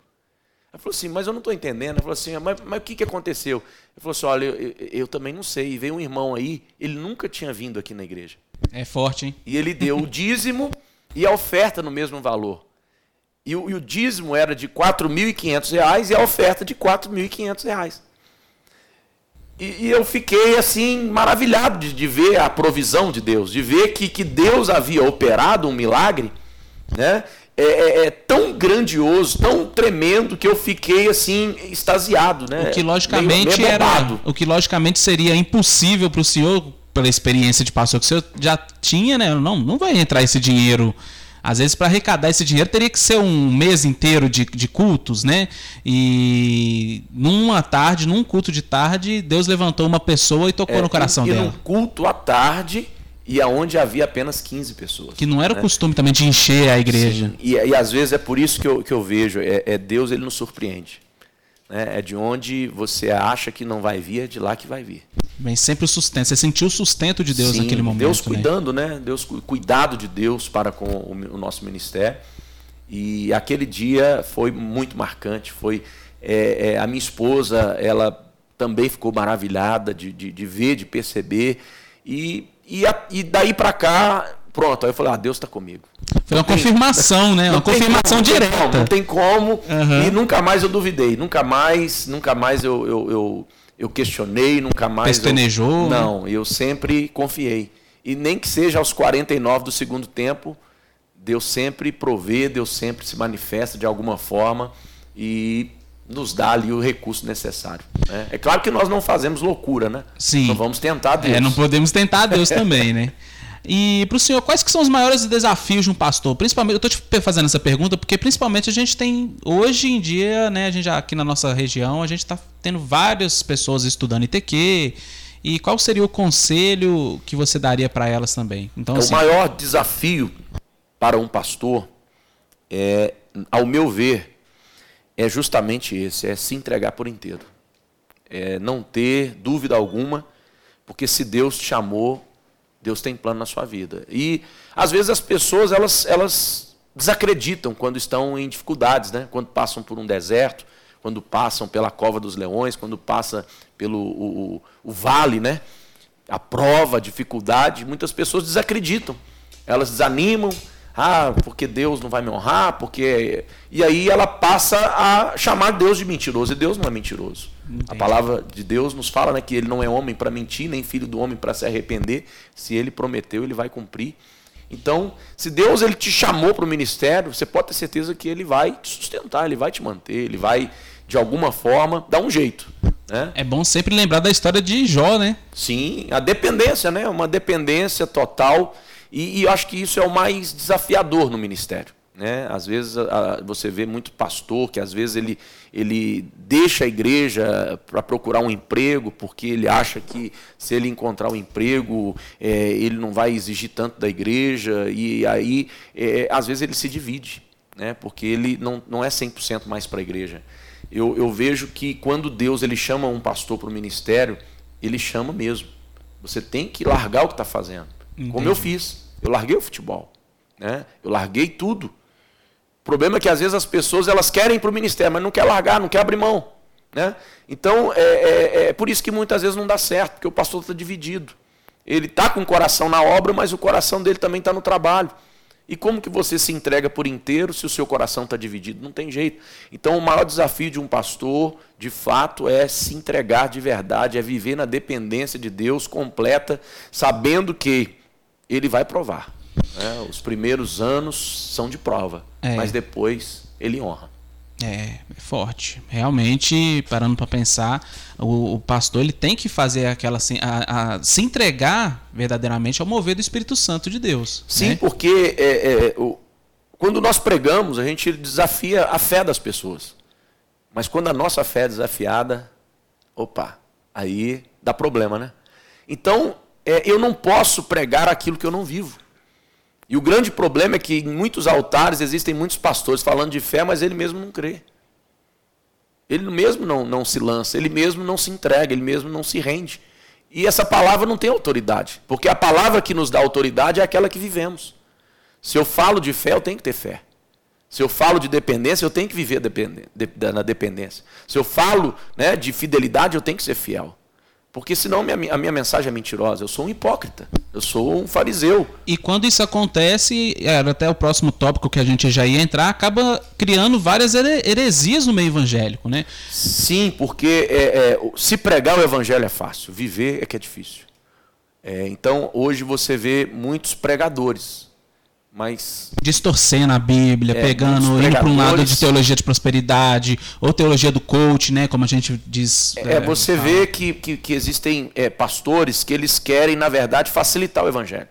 Ela falou assim, mas eu não estou entendendo. Ela falou assim, mas, mas, o que, que aconteceu? Ele falou assim, olha, eu, eu, eu, também não sei. E veio um irmão aí, ele nunca tinha vindo aqui na igreja. É forte, hein? E ele deu o dízimo e a oferta no mesmo valor. E o, e o dízimo era de R$ 4.500 e a oferta de R$ 4.500. E, e eu fiquei assim maravilhado de, de, ver a provisão de Deus, de ver que, que Deus havia operado um milagre, né? É, é, é, tão grandioso, tão tremendo que eu fiquei assim extasiado, né? O que logicamente meio, meio era, o que logicamente seria impossível para o senhor pela experiência de pastor que o senhor já tinha, né? Não, não vai entrar esse dinheiro às vezes, para arrecadar esse dinheiro, teria que ser um mês inteiro de, de cultos, né? E numa tarde, num culto de tarde, Deus levantou uma pessoa e tocou é, no coração e, dela. E num culto à tarde, e aonde havia apenas 15 pessoas. Que não era né? o costume também de encher a igreja. Sim, e, e, às vezes é por isso que eu, que eu vejo, é, é Deus ele nos surpreende. Né? É de onde você acha que não vai vir, é de lá que vai vir. Vem sempre o sustento. Você sentiu o sustento de Deus Sim, naquele momento. Deus cuidando, né? né? Deus cuidado de Deus para com o, nosso ministério. E aquele dia foi muito marcante. Foi é, é, a minha esposa, ela também ficou maravilhada de, de, de ver, de perceber. E, e, a, e daí para cá, pronto. Aí eu falei, ah, Deus está comigo. Foi uma confirmação, né? Uma confirmação como, direta. Não tem como. Uhum. E nunca mais eu duvidei. Nunca mais, nunca mais eu, eu, eu eu questionei, nunca mais. Pestanejou? Eu, não, eu sempre confiei. E nem que seja aos 49 do segundo tempo, Deus sempre provê, Deus sempre se manifesta de alguma forma. E nos dá ali o recurso necessário. Né? É claro que nós não fazemos loucura, né? Sim. Não vamos tentar Deus. É, não podemos tentar Deus também, né? E para o senhor, quais que são os maiores desafios de um pastor? Principalmente, eu estou te fazendo essa pergunta porque principalmente a gente tem hoje em dia, né, a gente já, aqui na nossa região, a gente está tendo várias pessoas estudando ITQ. E qual seria o conselho que você daria para elas também? Então, assim, o maior desafio para um pastor é, ao meu ver, é justamente esse, é se entregar por inteiro. É não ter dúvida alguma, porque se Deus te chamou, Deus tem plano na sua vida. E às vezes as pessoas elas, elas desacreditam quando estão em dificuldades, né? quando passam por um deserto, quando passam pela cova dos leões, quando passa pelo o, o, o vale, né? a prova, a dificuldade, muitas pessoas desacreditam. Elas desanimam, ah, porque Deus não vai me honrar, porque. E aí ela passa a chamar Deus de mentiroso. E Deus não é mentiroso. Entendi. A palavra de Deus nos fala né, que ele não é homem para mentir, nem filho do homem para se arrepender. Se ele prometeu, ele vai cumprir. Então, se Deus ele te chamou para o ministério, você pode ter certeza que ele vai te sustentar, ele vai te manter, ele vai, de alguma forma, dar um jeito. Né? É bom sempre lembrar da história de Jó, né? Sim, a dependência, né? Uma dependência total. E, e eu acho que isso é o mais desafiador no ministério. Né? Às vezes a, você vê muito pastor que às vezes ele, ele deixa a igreja para procurar um emprego porque ele acha que se ele encontrar um emprego é, ele não vai exigir tanto da igreja e aí é, às vezes ele se divide, né? porque ele não, não é 100% mais para a igreja. Eu, eu vejo que quando Deus ele chama um pastor para o ministério, ele chama mesmo. Você tem que largar o que está fazendo. Entendi. Como eu fiz. Eu larguei o futebol. Né? Eu larguei tudo. Problema é que às vezes as pessoas elas querem para o ministério, mas não quer largar, não quer abrir mão. Né? Então é, é, é, por isso que muitas vezes não dá certo, porque o pastor está dividido. Ele está com o coração na obra, mas o coração dele também está no trabalho. E como que você se entrega por inteiro se o seu coração está dividido? Não tem jeito. Então o maior desafio de um pastor, de fato, é se entregar de verdade, é viver na dependência de Deus completa, sabendo que ele vai provar. Né? Os primeiros anos são de prova, é. mas depois ele honra. É, é forte. Realmente, parando para pensar, o, o, pastor ele tem que fazer aquela a, a, se entregar verdadeiramente ao mover do Espírito Santo de Deus. Sim, né? porque é, é, o, quando nós pregamos, a gente desafia a fé das pessoas. Mas quando a nossa fé é desafiada, opa, aí dá problema, né? Então, é, eu não posso pregar aquilo que eu não vivo. E o grande problema é que em muitos altares existem muitos pastores falando de fé, mas ele mesmo não crê. Ele mesmo não, não se lança, ele mesmo não se entrega, ele mesmo não se rende. E essa palavra não tem autoridade, porque a palavra que nos dá autoridade é aquela que vivemos. Se eu falo de fé, eu tenho que ter fé. Se eu falo de dependência, eu tenho que viver na dependência. Se eu falo né, de fidelidade, eu tenho que ser fiel. Porque senão minha, a minha mensagem é mentirosa. Eu sou um hipócrita. Eu sou um fariseu. E quando isso acontece, era até o próximo tópico que a gente já ia entrar, acaba criando várias heresias no meio evangélico, né? Sim, porque é, é, se pregar o evangelho é fácil, viver é que é difícil. É, então, hoje você vê muitos pregadores mas distorcendo a Bíblia, é, pegando indo para um lado de teologia de prosperidade ou teologia do coach, né, como a gente diz. É, é você vê que, que, que existem é, pastores que eles querem na verdade facilitar o evangelho.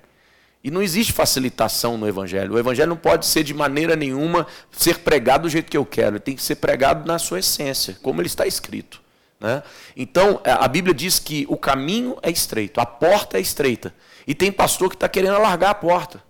E não existe facilitação no evangelho. O evangelho não pode ser de maneira nenhuma ser pregado do jeito que eu quero. Ele tem que ser pregado na sua essência, como ele está escrito. Né? Então, a Bíblia diz que o caminho é estreito, a porta é estreita. E tem pastor que está querendo alargar a porta.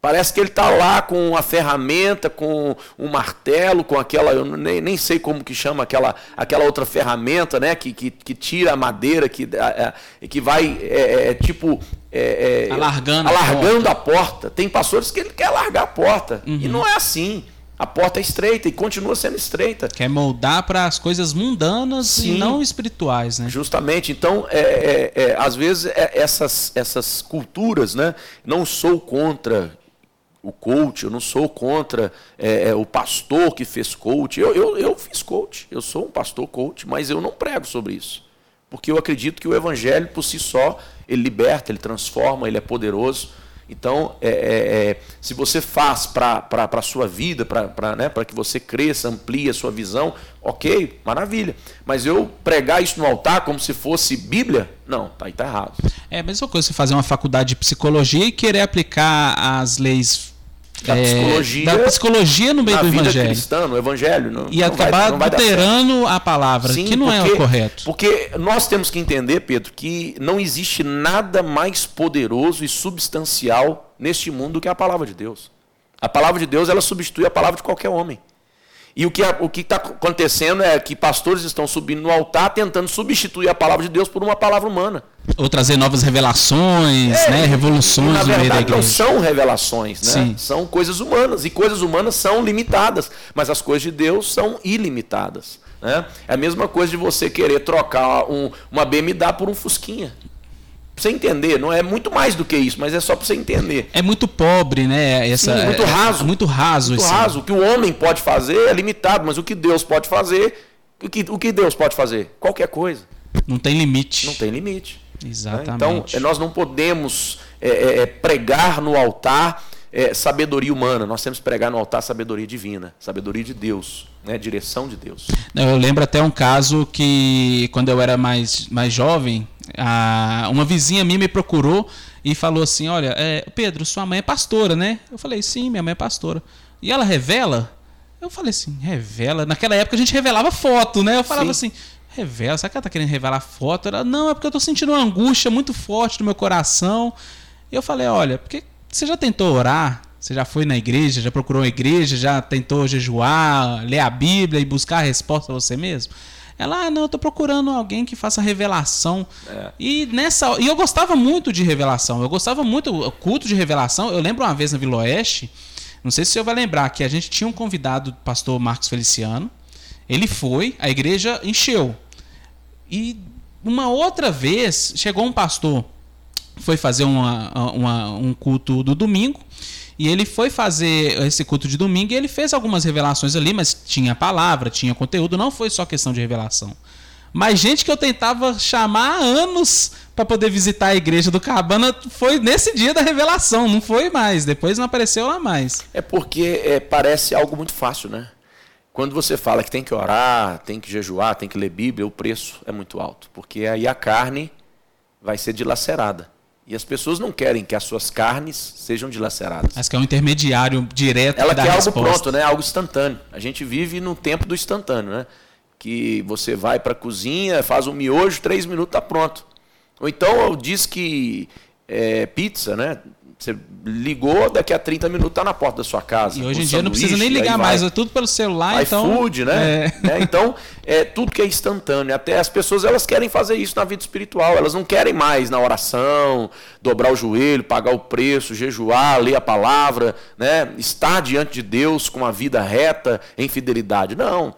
Parece que ele está lá com a ferramenta, com um martelo, com aquela, eu nem, nem sei como que chama aquela, aquela outra ferramenta, né? Que, que, que tira a madeira, que, é, que vai é, é, é tipo é, é, alargando, alargando a, porta. a, porta. Tem pastores que ele quer alargar a porta. Uhum. E não é assim. A porta é estreita e continua sendo estreita. Quer moldar para as coisas mundanas Sim, e não espirituais, né? Justamente. Então, é, é, é, às vezes, essas, essas culturas, né? Não sou contra o coach, eu não sou contra é, é, o pastor que fez coach. Eu, eu, eu fiz coach, eu sou um pastor coach, mas eu não prego sobre isso. Porque eu acredito que o evangelho por si só, ele liberta, ele transforma, ele é poderoso. Então, é, é, é, se você faz para a sua vida, para né, que você cresça, amplie a sua visão, ok, maravilha. Mas eu pregar isso no altar como se fosse Bíblia, não, tá, aí tá errado. É a mesma coisa você fazer uma faculdade de psicologia e querer aplicar as leis da, é, psicologia, da psicologia no meio do vida evangelho. cristã, no evangelho. Não, e não acabar a palavra, Sim, que não é porque, é o correto. Porque nós temos que entender, Pedro, que não existe nada mais poderoso e substancial neste mundo do que a palavra de Deus. A palavra de Deus ela substitui a palavra de qualquer homem. E o que o está acontecendo é que pastores estão subindo no altar tentando substituir a palavra de Deus por uma palavra humana. Ou trazer novas revelações, é, né? revoluções na verdade, no meio da igreja. Não são revelações, né? Sim. São coisas humanas. E coisas humanas são limitadas. Mas as coisas de Deus são ilimitadas. Né? É a mesma coisa de você querer trocar um, uma BMW por um Fusquinha. Pra você entender, não é muito mais do que isso, mas é só para você entender. É muito pobre, né? Essa, Sim, muito raso. É, muito raso. Muito raso. O que o homem pode fazer é limitado, mas o que Deus pode fazer, o que, o que Deus pode fazer? Qualquer coisa. Não tem limite. Não tem limite. Exatamente. Então, é, nós não podemos é, é, é, pregar no altar é, sabedoria humana, nós temos que pregar no altar sabedoria divina, sabedoria de Deus, né? direção de Deus. Eu lembro até um caso que, quando eu era mais, mais jovem, a, uma vizinha minha me procurou e falou assim: Olha, é, Pedro, sua mãe é pastora, né? Eu falei: Sim, minha mãe é pastora. E ela revela? Eu falei assim: Revela. Naquela época a gente revelava foto, né? Eu falava Sim. assim: Revela, será que ela tá querendo revelar foto? Ela, não, é porque eu tô sentindo uma angústia muito forte no meu coração. E eu falei: Olha, porque você já tentou orar? Você já foi na igreja, já procurou uma igreja, já tentou jejuar, ler a Bíblia e buscar a resposta você mesmo? Ela, ah, não, eu tô procurando alguém que faça revelação. É. E nessa. E eu gostava muito de revelação. Eu gostava muito culto de revelação. Eu lembro uma vez na Vila Oeste, não sei se você vai lembrar, que a gente tinha um convidado, o pastor Marcos Feliciano. Ele foi, a igreja encheu. E uma outra vez chegou um pastor, foi fazer uma, uma, um culto do domingo. E ele foi fazer esse culto de domingo e ele fez algumas revelações ali, mas tinha palavra, tinha conteúdo, não foi só questão de revelação. Mas gente que eu tentava chamar há anos para poder visitar a igreja do Cabana foi nesse dia da revelação, não foi mais. Depois não apareceu lá mais. É porque é, parece algo muito fácil, né? Quando você fala que tem que orar, tem que jejuar, tem que ler Bíblia, o preço é muito alto. Porque aí a carne vai ser dilacerada. E as pessoas não querem que as suas carnes sejam dilaceradas. Mas que é um intermediário direto Ela que quer resposta. algo pronto, né? Algo instantâneo. A gente vive no tempo do instantâneo, né? Que você vai para a cozinha, faz um miojo, três minutos tá pronto. Ou então diz que é, pizza, né? Você ligou, daqui a 30 minutos está na porta da sua casa. E hoje em dia não precisa nem ligar mais, é tudo pelo celular. iFood, então, né? É. né? Então, é tudo que é instantâneo. Até as pessoas elas querem fazer isso na vida espiritual. Elas não querem mais na oração, dobrar o joelho, pagar o preço, jejuar, ler a palavra, né? estar diante de Deus com uma vida reta, em fidelidade. Não.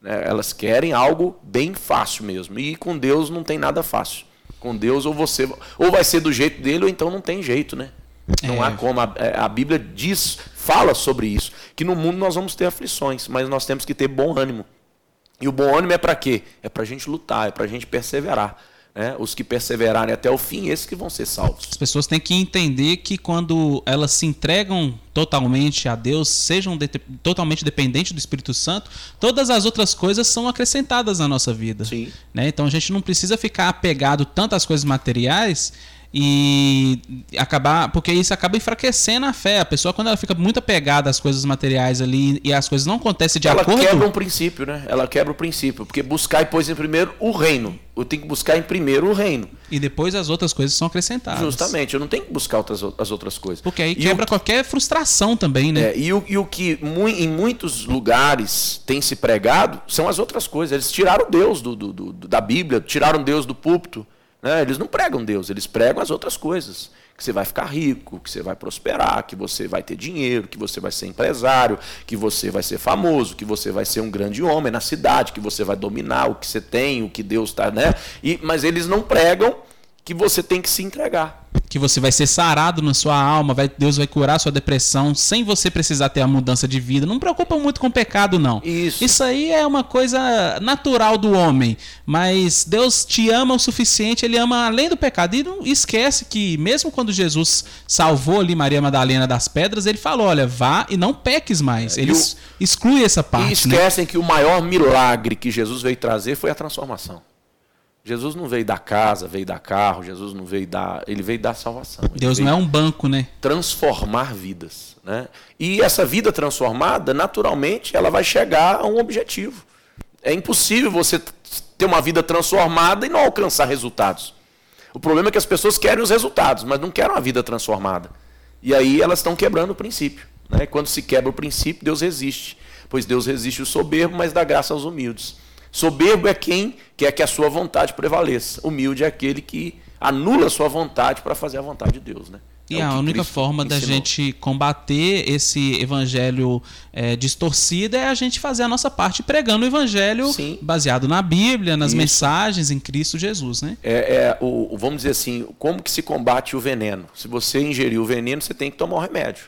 Né? Elas querem algo bem fácil mesmo. E com Deus não tem nada fácil. Com Deus ou você ou vai ser do jeito dele ou então não tem jeito, né? Não é. há como. A, é, a, Bíblia diz, fala sobre isso. Que no mundo nós vamos ter aflições, mas nós temos que ter bom ânimo. E o bom ânimo é para quê? É para a gente lutar, é para a gente perseverar. Né? Os que perseverarem até o fim, esses que vão ser salvos. As pessoas têm que entender que quando elas se entregam totalmente a Deus, sejam de totalmente dependentes do Espírito Santo, todas as outras coisas são acrescentadas na nossa vida. Né? Então a gente não precisa ficar apegado tanto às coisas materiais e acabar porque isso acaba enfraquecendo a fé. A pessoa quando ela fica muito apegada às coisas materiais ali e as coisas não acontecem de ela acordo ela quebra um princípio né? Ela quebra o princípio porque buscar e depois em primeiro o reino. Eu tenho que buscar em primeiro o reino. E depois as outras coisas são acrescentadas. Justamente eu não tenho que buscar outras, as outras coisas. Porque aí quebra qualquer frustração também né? É, e, o, e o que em muitos lugares tem se pregado são as outras coisas. Eles tiraram Deus do, do, do da Bíblia tiraram Deus do púlpito né? Eles não pregam Deus, eles pregam as outras coisas. Que você vai ficar rico, que você vai prosperar, que você vai ter dinheiro, que você vai ser empresário, que você vai ser famoso, que você vai ser um grande homem na cidade, que você vai dominar o que você tem, o que Deus está, né? E, mas eles não pregam que você tem que se entregar. Que você vai ser sarado na sua alma, vai, Deus vai curar a sua depressão sem você precisar ter a mudança de vida. Não preocupa muito com o pecado, não. Isso. Isso aí é uma coisa natural do homem. Mas Deus te ama o suficiente, ele ama além do pecado. E não esquece que, mesmo quando Jesus salvou ali Maria Madalena das pedras, ele falou: olha, vá e não peques mais. Ele o... exclui essa parte. E né? esquecem né? que o maior milagre que Jesus veio trazer foi a transformação. Jesus não veio dar casa, veio dar carro, Jesus não veio dar. Ele veio dar salvação. Deus não é um banco, né? Transformar vidas. Né? E essa vida transformada, naturalmente, ela vai chegar a um objetivo. É impossível você ter uma vida transformada e não alcançar resultados. O problema é que as pessoas querem os resultados, mas não querem uma vida transformada. E aí elas estão quebrando o princípio. Né? Quando se quebra o princípio, Deus resiste. Pois Deus resiste o soberbo, mas dá graça aos humildes. Soberbo é quem quer que a sua vontade prevaleça. Humilde é aquele que anula a sua vontade para fazer a vontade de Deus. Né? E é a única Cristo forma ensinou. da gente combater esse evangelho é, distorcido é a gente fazer a nossa parte pregando o evangelho Sim. baseado na Bíblia, nas Isso. mensagens em Cristo Jesus, né? É, é o, vamos dizer assim, como que se combate o veneno? Se você ingerir o veneno, você tem que tomar o remédio.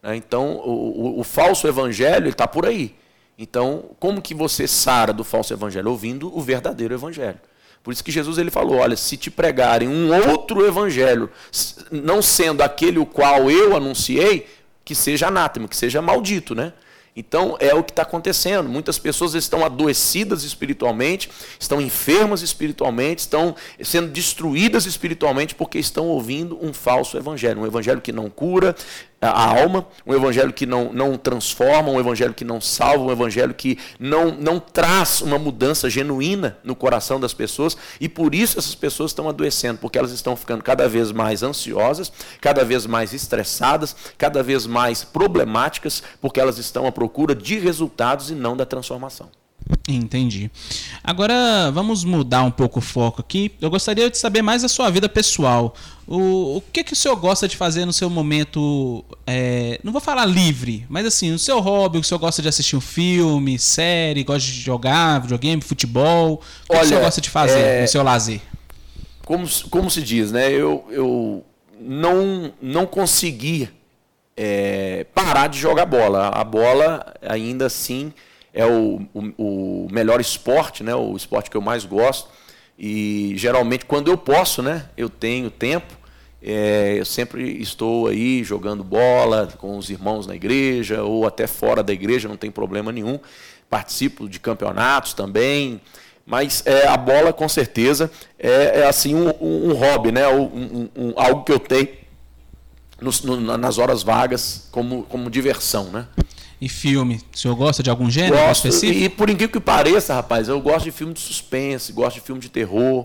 Né? Então, o, o, o falso evangelho está por aí. Então, como que você sara do falso evangelho? Ouvindo o verdadeiro evangelho. Por isso que Jesus ele falou: olha, se te pregarem um outro evangelho, não sendo aquele o qual eu anunciei, que seja anátema, que seja maldito, né? Então é o que está acontecendo. Muitas pessoas estão adoecidas espiritualmente, estão enfermas espiritualmente, estão sendo destruídas espiritualmente porque estão ouvindo um falso evangelho, um evangelho que não cura, a alma, um evangelho que não, não transforma, um evangelho que não salva, um evangelho que não, não traz uma mudança genuína no coração das pessoas, e por isso essas pessoas estão adoecendo, porque elas estão ficando cada vez mais ansiosas, cada vez mais estressadas, cada vez mais problemáticas, porque elas estão à procura de resultados e não da transformação. Entendi. Agora vamos mudar um pouco o foco aqui. Eu gostaria de saber mais da sua vida pessoal. O, o que, que o senhor gosta de fazer no seu momento, é, não vou falar livre, mas assim, no seu hobby, o senhor gosta de assistir um filme, série, gosta de jogar videogame, futebol? O que, Olha, que o senhor gosta de fazer é... no seu lazer? Como, como se diz, né? Eu, eu não, não consegui é, parar de jogar bola. A bola ainda assim é o, o, o, melhor esporte, né? o esporte que eu mais gosto. E geralmente, quando eu posso, né? eu tenho tempo, é, eu sempre estou aí jogando bola com os irmãos na igreja ou até fora da igreja, não tem problema nenhum. Participo de campeonatos também. Mas é, a bola, com certeza, é, é assim um, um, hobby, né? Um, um, algo que eu tenho nos, no, nas horas vagas como, como diversão. Né? E filme? O senhor gosta de algum gênero gosto, específico? E por incrível que pareça, rapaz, eu gosto de filme de suspense, gosto de filme de terror,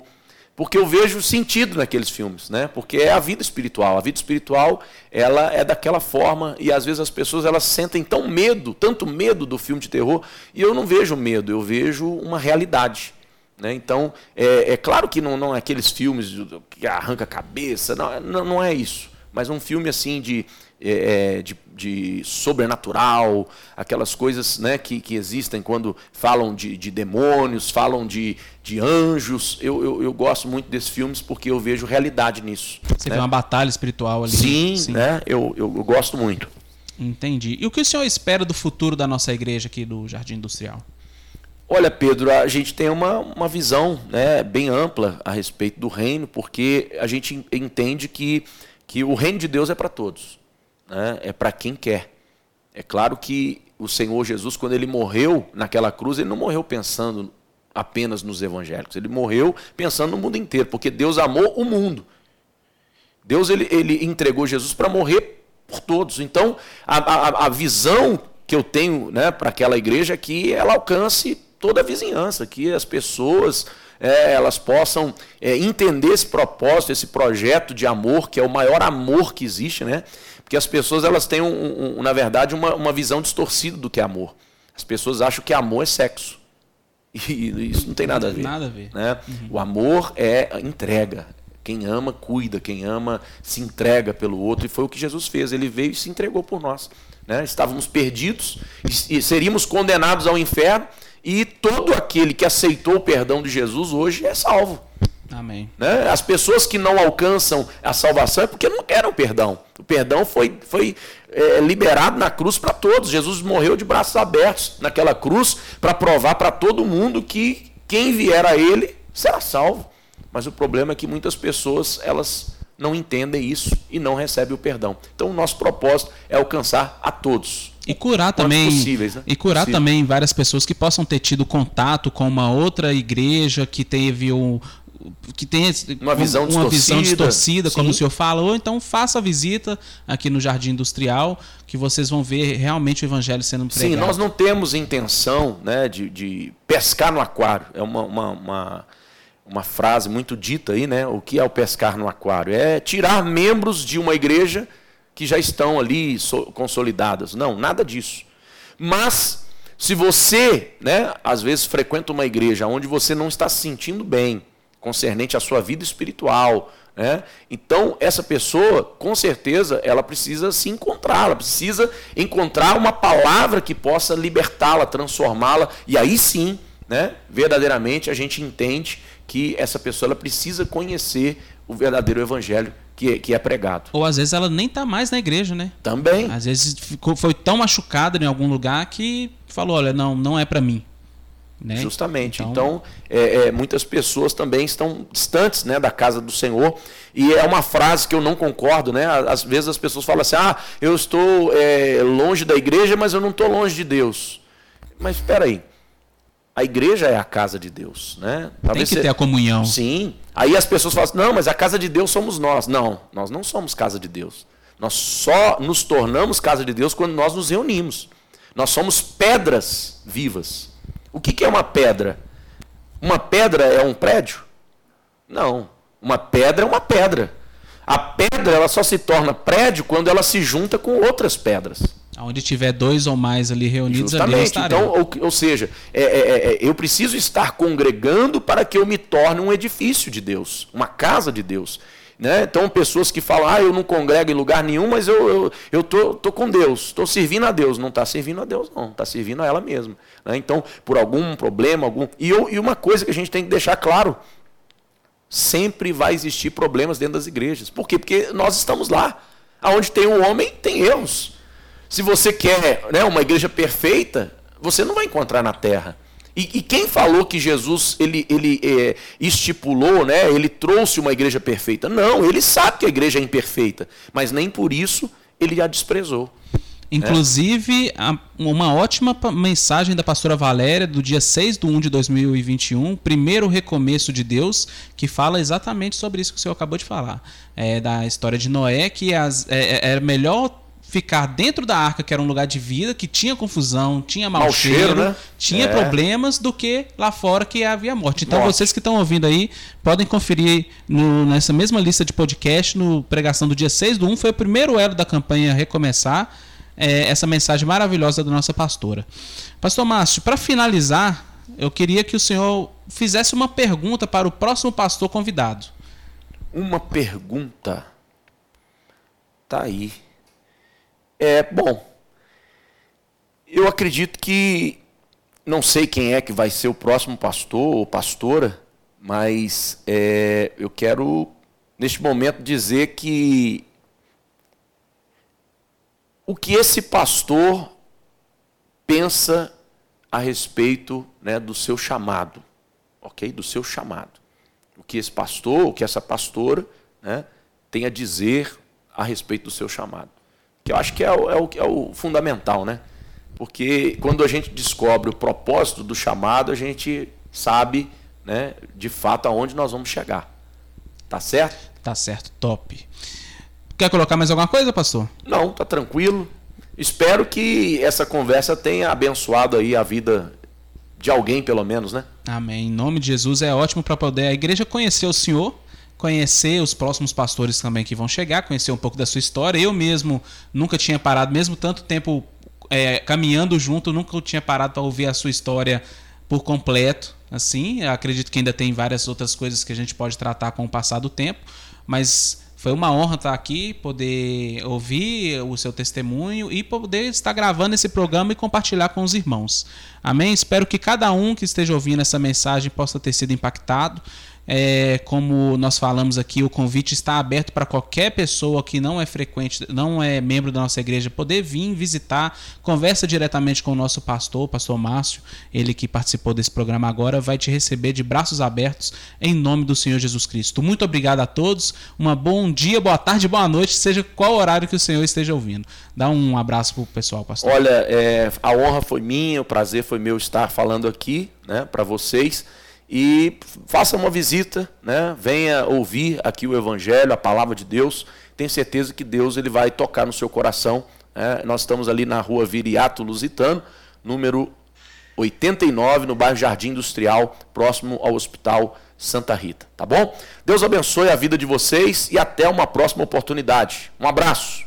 porque eu vejo sentido naqueles filmes, né? Porque é a vida espiritual. A vida espiritual, ela é daquela forma e às vezes as pessoas elas sentem tão medo, tanto medo do filme de terror, e eu não vejo medo, eu vejo uma realidade. Né? Então, é, é, claro que não, não é aqueles filmes que arranca a cabeça, não, não, não é isso. Mas um filme assim de é, é, de, de, sobrenatural, aquelas coisas né, que, que existem quando falam de, de demônios, falam de, de anjos. Eu, eu, eu, gosto muito desses filmes porque eu vejo realidade nisso. Você né? vê uma batalha espiritual ali. Sim, Sim. Né? Eu, eu, eu gosto muito. Entendi. E o que o senhor espera do futuro da nossa igreja aqui do Jardim Industrial? Olha, Pedro, a gente tem uma, uma visão né, bem ampla a respeito do reino, porque a gente entende que, que o reino de Deus é para todos né, é para quem quer. É claro que o Senhor Jesus, quando ele morreu naquela cruz, ele não morreu pensando apenas nos evangélicos, ele morreu pensando no mundo inteiro, porque Deus amou o mundo. Deus ele, ele entregou Jesus para morrer por todos. Então, a, a, a visão que eu tenho né, para aquela igreja é que ela alcance toda a vizinhança, que as pessoas é, elas possam é, entender esse propósito, esse projeto de amor, que é o maior amor que existe, né? Porque as pessoas elas têm, um, um, na verdade, uma, uma visão distorcida do que é amor. As pessoas acham que amor é sexo. E isso não tem nada a ver. Nada a ver. Né? Uhum. O amor é entrega. Quem ama, cuida. Quem ama, se entrega pelo outro. E foi o que Jesus fez. Ele veio e se entregou por nós. Né? Estávamos perdidos e, e seríamos condenados ao inferno. E todo aquele que aceitou o perdão de Jesus hoje é salvo. Amém. Né? As pessoas que não alcançam a salvação é porque não querem o perdão. O perdão foi, foi é, liberado na cruz para todos. Jesus morreu de braços abertos naquela cruz para provar para todo mundo que quem vier a Ele será salvo. Mas o problema é que muitas pessoas elas não entendem isso e não recebem o perdão. Então o nosso propósito é alcançar a todos. E curar também possíveis, né? e curar Possível. também várias pessoas que possam ter tido contato com uma outra igreja que teve um que tem Uma visão uma visão distorcida. distorcida, como o senhor fala, ou então faça a visita aqui no Jardim Industrial, que vocês vão ver realmente o evangelho sendo pregado. Sim, nós não temos intenção né, de, de pescar no aquário. É uma, uma, uma, uma frase muito dita aí, né? O que é o pescar no aquário? É tirar membros de uma igreja que já estão ali so- consolidadas. Não, nada disso. Mas se você, né, às vezes frequenta uma igreja onde você não está se sentindo bem, concernente à sua vida espiritual, né? Então essa pessoa, com certeza, ela precisa se encontrar, ela precisa encontrar uma palavra que possa libertá-la, transformá-la, e aí sim, né, verdadeiramente a gente entende que essa pessoa ela precisa conhecer o verdadeiro evangelho que é, que é pregado. Ou às vezes ela nem tá mais na igreja, né? Também. Às vezes ficou, foi tão machucada em algum lugar que falou, olha, não, não é para mim. Né? Justamente. Então- Então, é, é, muitas pessoas também estão distantes né, da casa do Senhor. E é uma frase que eu não concordo, né? Às vezes as pessoas falam assim: ah, eu estou é, longe da igreja, mas eu não estou longe de Deus. Mas espera aí. A igreja é a casa de Deus, né? Tem Talvez que você- ter a comunhão. Sim. Aí as pessoas falam assim, não, mas a casa de Deus somos nós. Não, nós não somos casa de Deus. Nós só nos tornamos casa de Deus quando nós nos reunimos. Nós somos pedras vivas. O que, que é uma pedra? Uma pedra é um prédio? Não. Uma pedra é uma pedra. A pedra ela só se torna prédio quando ela se junta com outras pedras. Onde tiver dois ou mais ali reunidos, ali eu Justamente. estarei. Então, ou, ou seja, é, é, é, eu preciso estar congregando para que eu me torne um edifício de Deus, uma casa de Deus. Né? Então, pessoas que falam, ah, eu não congrego em lugar nenhum, mas eu, eu, eu tô, tô com Deus, estou servindo a Deus. Não está servindo a Deus, não, está servindo a ela mesma. né? Então, por algum problema, algum. E, eu- e uma coisa que a gente tem que deixar claro: sempre vai existir problemas dentro das igrejas. Por quê? Porque nós estamos lá. Aonde tem um homem, tem erros. Se você quer né, uma igreja perfeita, você não vai encontrar na terra. E, e quem falou que Jesus ele, ele é, estipulou, né, ele trouxe uma igreja perfeita? Não, ele sabe que a igreja é imperfeita, mas nem por isso ele a desprezou. Inclusive, a- uma ótima mensagem da pastora Valéria, do dia 6 de 1 de 2021, primeiro recomeço de Deus, que fala exatamente sobre isso que o senhor acabou de falar. É, da história de Noé, que as- é- é- era melhor ficar dentro da arca, que era um lugar de vida, que tinha confusão, tinha mau, Mau cheiro, cheiro, né? tinha É. problemas, do que lá fora que havia morte. Então, Morte. vocês que estão ouvindo aí, podem conferir no- nessa mesma lista de podcast, no pregação do dia 6 do 1, foi o primeiro elo da campanha Recomeçar, é, essa mensagem maravilhosa da nossa pastora. Pastor Márcio, para finalizar, eu queria que o senhor fizesse uma pergunta para o próximo pastor convidado. Uma pergunta. Tá aí. É, bom. Eu acredito que não sei quem é que vai ser o próximo pastor ou pastora, mas é, eu quero neste momento dizer que o que esse pastor pensa a respeito né, do seu chamado, ok? Do seu chamado o que esse pastor, o que essa pastora né, tem a dizer a respeito do seu chamado. Que eu acho que é o, é o- é o fundamental, né? Porque quando a gente descobre o propósito do chamado, a gente sabe, né, de fato, aonde nós vamos chegar. Tá certo? Tá certo, top. Quer colocar mais alguma coisa, pastor? Não, tá tranquilo. Espero que essa conversa tenha abençoado aí a vida de alguém, pelo menos, né? Amém. Em nome de Jesus é ótimo para poder a igreja conhecer o Senhor, conhecer os próximos pastores também que vão chegar, conhecer um pouco da sua história. Eu mesmo nunca tinha parado, mesmo tanto tempo é, caminhando junto, nunca tinha parado para ouvir a sua história por completo. Assim, eu acredito que ainda tem várias outras coisas que a gente pode tratar com o passar do tempo, mas foi uma honra estar aqui, poder ouvir o seu testemunho e poder estar gravando esse programa e compartilhar com os irmãos. Amém? Espero que cada um que esteja ouvindo essa mensagem possa ter sido impactado É, como nós falamos aqui, o convite está aberto para qualquer pessoa que não é frequente, não é membro da nossa igreja, poder vir visitar, conversa diretamente com o nosso pastor, o pastor Márcio, ele que participou desse programa agora, vai te receber de braços abertos em nome do Senhor Jesus Cristo. Muito obrigado a todos, uma bom dia, boa tarde, boa noite, seja qual horário que o Senhor esteja ouvindo. Dá um abraço pro pessoal, pastor. Olha, é, a honra foi minha, o prazer foi meu estar falando aqui, né, para vocês. E faça uma visita, né? Venha ouvir aqui o Evangelho, a palavra de Deus. Tenho certeza que Deus ele vai tocar no seu coração. Né? Nós estamos ali na rua Viriato Lusitano, número 89, no bairro Jardim Industrial, próximo ao Hospital Santa Rita. Tá bom? Deus abençoe a vida de vocês e até uma próxima oportunidade. Um abraço.